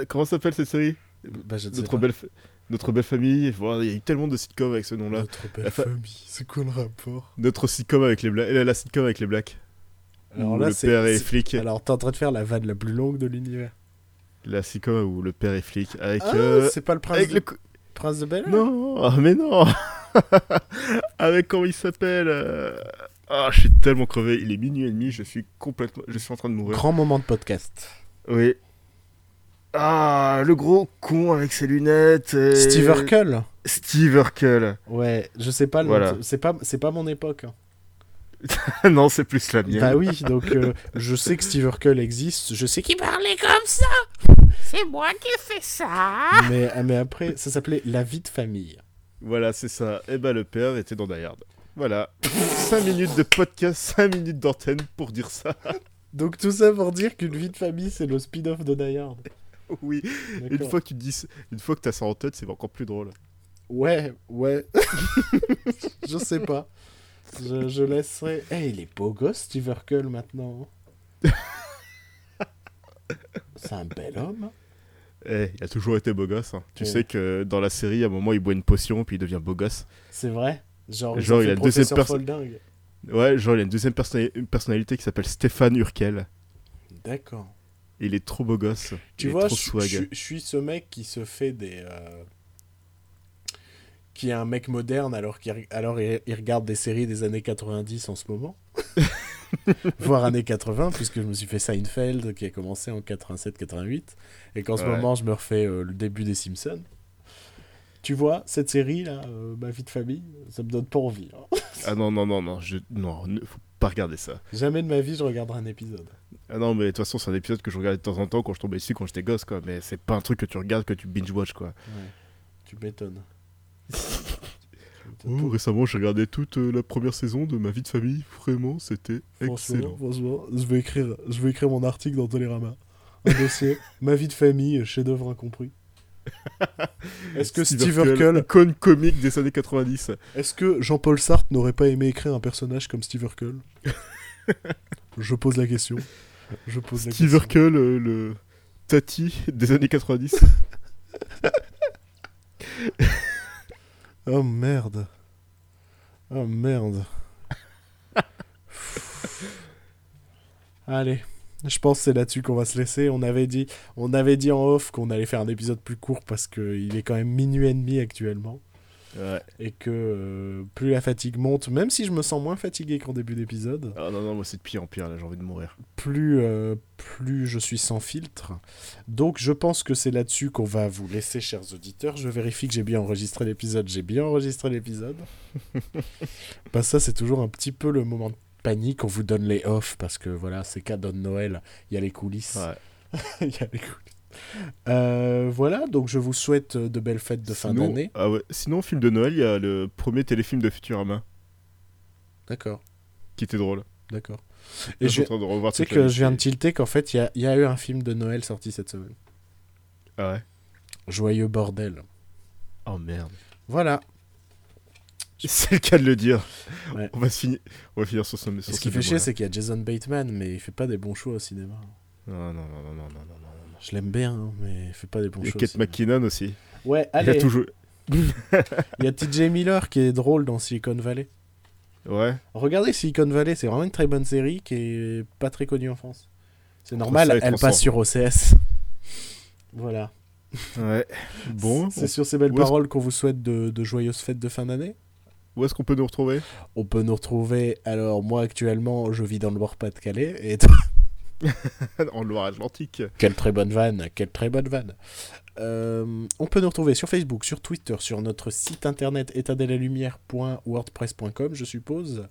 Comment s'appelle cette série? Bah je ne sais Notre pas. belle, Notre belle famille. Voilà, Il y a eu tellement de sitcoms avec ce nom-là. Notre belle La fa- famille, c'est quoi le rapport? Notre sitcom avec les blacks. La sitcom avec les blacks. Alors où là le père est flic. Alors t'es en train de faire la vanne la plus longue de l'univers. La sitcom où le père est flic. Avec. Ah, euh, c'est pas le prince, avec de... le. co- prince de Bel Non, ah, mais non (laughs) Avec comment il s'appelle euh, Ah, je suis tellement crevé. Il est minuit et demi, je suis complètement. Je suis en train de mourir. Grand moment de podcast. Oui. Ah, le gros con avec ses lunettes. et- Steve Urkel Steve Urkel. Ouais, je sais pas, le Voilà. c'est pas, c'est pas mon époque. hein. (laughs) non, c'est plus la mienne. Bah oui, donc euh, je sais que Steve Urkel existe, je sais qu'il parlait comme ça, C'est moi qui ai fait ça. mais, ah, mais après, ça s'appelait La vie de famille. Voilà, c'est ça. Et bah, le père était dans Die Hard. Voilà. 5 minutes de podcast, 5 minutes d'antenne pour dire ça. Donc tout ça pour dire qu'une vie de famille, c'est le spin-off de Die Hard. (laughs) Oui. Une fois que tu te dis, une fois que t'as ça en tête, c'est encore plus drôle. Ouais, ouais. (laughs) je sais pas. Je, je laisserai. Eh, il est beau gosse, Steve Urkel, maintenant. C'est un bel homme. Eh, il a toujours été beau gosse. hein. Tu Ouais. sais que dans la série, à un moment, il boit une potion puis il devient beau gosse. C'est vrai. Genre, il a une deuxième Professeur perso- Folding. Ouais, genre, il a une deuxième personnalité qui s'appelle Stéphane Urkel. D'accord. Il est trop beau gosse. Tu il est vois, trop je, swag. je- je suis ce mec qui se fait des. euh, qui est un mec moderne alors qu'il alors il, il regarde des séries des années 90 en ce moment. (laughs) Voire années 80, puisque je me suis fait Seinfeld qui a commencé en 87-88. Et qu'en ce moment, je me refais euh, le début des Simpsons. Tu vois, cette série là, euh, ma vie de famille, ça me donne pas envie. hein. Ah non, non, non, non, je... non, ne- faut pas regarder ça. Jamais de ma vie je regarderai un épisode. Ah non, mais de toute façon, c'est un épisode que je regardais de temps en temps quand je tombais dessus quand j'étais gosse, quoi. Mais c'est pas un truc que tu regardes, que tu binge-watch, quoi. Ouais. Tu m'étonnes. (laughs) Oh, récemment, j'ai regardé toute euh, la première saison de Ma vie de famille. Vraiment, c'était excellent. franchement, je vais écrire, je vais écrire mon article dans Télérama. Un dossier, (laughs) ma vie de famille, chef-d'œuvre incompris. (laughs) Est-ce que Steve Urkel, icône comique des années 90. est-ce que Jean-Paul Sartre n'aurait pas aimé écrire un personnage comme Steve Urkel? (laughs) Je pose la question. Je pose la Steve question. Urkel, euh, le Tati des années 90. (laughs) Oh merde. Oh merde. Allez, je pense que c'est là-dessus qu'on va se laisser. On avait dit, on avait dit en off qu'on allait faire un épisode plus court parce qu'il est quand même minuit et demi actuellement Ouais. et que euh, plus la fatigue monte, même si je me sens moins fatigué qu'en début d'épisode, Ah non, non, moi c'est de pire en pire, là, j'ai envie de mourir. plus, euh, plus je suis sans filtre. Donc je pense que c'est là-dessus qu'on va vous laisser, chers auditeurs. Je vérifie que j'ai bien enregistré l'épisode. J'ai bien enregistré l'épisode. (laughs) bah ça, c'est toujours un petit peu le moment de panique. On vous donne les off parce que voilà, c'est cadeau de Noël. Il y a les coulisses. Ouais. (laughs) Il y a les coulisses. Euh, voilà, donc je vous souhaite de belles fêtes de fin d'année. Ah ouais. Sinon, film de Noël, il y a le premier téléfilm de Futurama D'accord, qui était drôle. d'accord. Et je je, suis en train de revoir tu sais que je viens de tilter qu'en fait, il y y a eu un film de Noël sorti cette semaine. Ah ouais. Joyeux bordel. Oh merde. Voilà. (laughs) C'est le cas de le dire. Ouais. On va finir. On va finir sur ce. Et ce qui fait chier, c'est qu'il y a Jason Bateman, mais il fait pas des bons choix au cinéma. Non, non, non, non, non, non. Je l'aime bien, hein, mais il fait pas des bons choix. au Kate. McKinnon aussi. Ouais, Il a allez. joué. (laughs) Il y a TJ Miller qui est drôle dans Silicon Valley. Ouais. Regardez Silicon Valley, c'est vraiment une très bonne série qui est pas très connue en France. C'est normal, et elle 300. passe sur OCS. Voilà. Ouais. Bon. C'est sur ces belles paroles qu'on vous souhaite de, de joyeuses fêtes de fin d'année. Où est-ce qu'on peut nous retrouver? On peut nous retrouver. Alors, moi actuellement, je vis dans le Nord-Pas-de-Calais. Et toi? (laughs) En Loire-Atlantique. Quelle très bonne vanne, quelle très bonne vanne. Euh, on peut nous retrouver sur Facebook, sur Twitter, sur notre site internet étatdelalumière.wordpress.com, je suppose.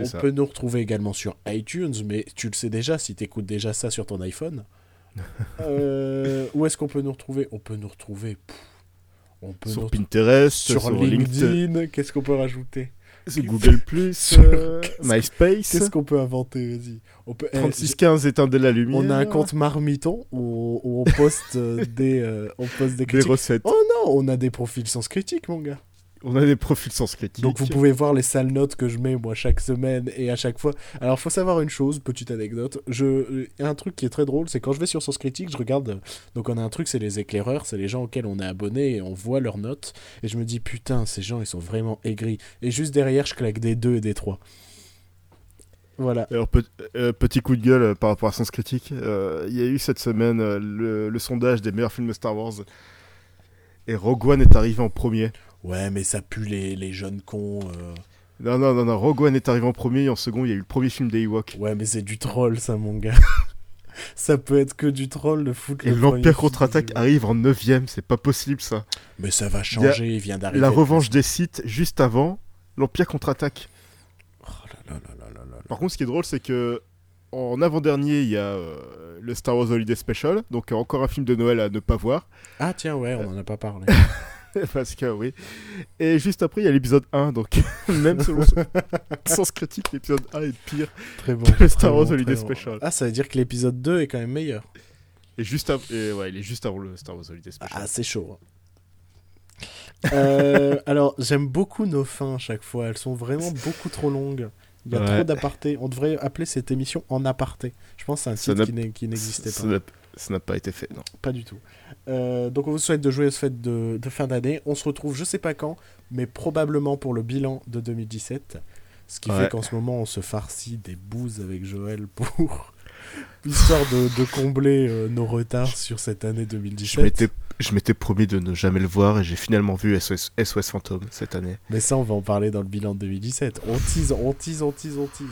On ça. peut nous retrouver également sur iTunes, mais tu le sais déjà si tu écoutes déjà ça sur ton iPhone. (laughs) Euh, où est-ce qu'on peut nous retrouver? On peut nous retrouver. pff, on peut Sur Pinterest, sur, sur, LinkedIn. LinkedIn, Qu'est-ce qu'on peut rajouter sur Google Plus, Sur- euh, MySpace. Qu'est-ce qu'on peut inventer Vas-y. On peut. eh, 3615 éteindre la lumière. on a un compte marmiton où, où on poste euh, (laughs) des, euh, on poste des recettes. Oh non, on a des profils sans critique, mon gars. On a des profils sans critique. Donc vous pouvez voir les sales notes que je mets moi chaque semaine et à chaque fois. Alors faut savoir une chose, petite anecdote. Je, il y a un truc qui est très drôle, c'est quand je vais sur Sens Critique, je regarde. Donc on a un truc, c'est les éclaireurs, c'est les gens auxquels on est abonné et on voit leurs notes. Et je me dis putain, ces gens ils sont vraiment aigris. Et juste derrière, je claque des 2 et des 3 Voilà. Alors, pe- euh, petit coup de gueule euh, par rapport à Sens Critique. euh, Il y a eu cette semaine le, le sondage des meilleurs films de Star Wars. Et Rogue One est arrivé en premier. Ouais, mais ça pue les, les jeunes cons. euh. Non, non, non, non, Rogue One est arrivé en premier. Et en second, il y a eu le premier film des Ewoks. Ouais, mais c'est du troll ça, mon gars. (laughs) Ça peut être que du troll de foutre Et l'Empire contre-attaque arrive en 9ème, c'est pas possible ça. Mais ça va changer, il vient d'arriver. La revanche des sites juste avant l'Empire contre-attaque. Oh là là là là là là. Par contre, ce qui est drôle, c'est que en avant-dernier, il y a euh, le Star Wars Holiday Special, donc euh, encore un film de Noël à ne pas voir. Ah tiens, ouais, on en a pas parlé. (laughs) (laughs) Parce que oui. Et juste après, il y a l'épisode 1, donc (laughs) même selon son (laughs) sens critique, l'épisode 1 est pire. Très bon. Le Star Wars Holiday bon. Special. Ah, ça veut dire que l'épisode 2 est quand même meilleur. Et juste et ouais, il est juste avant le Star Wars Holiday Special. Ah, c'est chaud. hein. Euh, alors, j'aime beaucoup nos fins à chaque fois. Elles sont vraiment beaucoup trop longues. Il y a Ouais. trop d'apartés. On devrait appeler cette émission en aparté. Je pense que c'est un titre qui n'est- qui n'existait Ça pas. Ça n'a pas été fait, non. Pas du tout. Euh, donc, on vous souhaite de joyeuses fêtes de, de fin d'année. On se retrouve, je sais pas quand, mais probablement pour le bilan de 2017. Ce qui Ouais. fait qu'en ce moment, on se farcit des bouses avec Joël pour. (laughs) histoire de, de combler euh, nos retards sur cette année Je 2017. m'étais, je m'étais promis de ne jamais le voir et j'ai finalement vu SOS, SOS Fantôme cette année. Mais ça, on va en parler dans le bilan de 2017. On tease, on tease, on tease, on tease.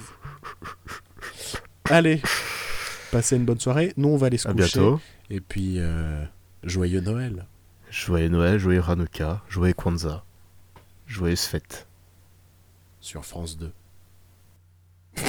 Allez, passez une bonne soirée. Nous, on va aller se À coucher. bientôt. Et puis, euh, joyeux Noël. Joyeux Noël, joyeux Hanukkah, joyeux Kwanzaa, joyeuse fête. sur France 2. (laughs)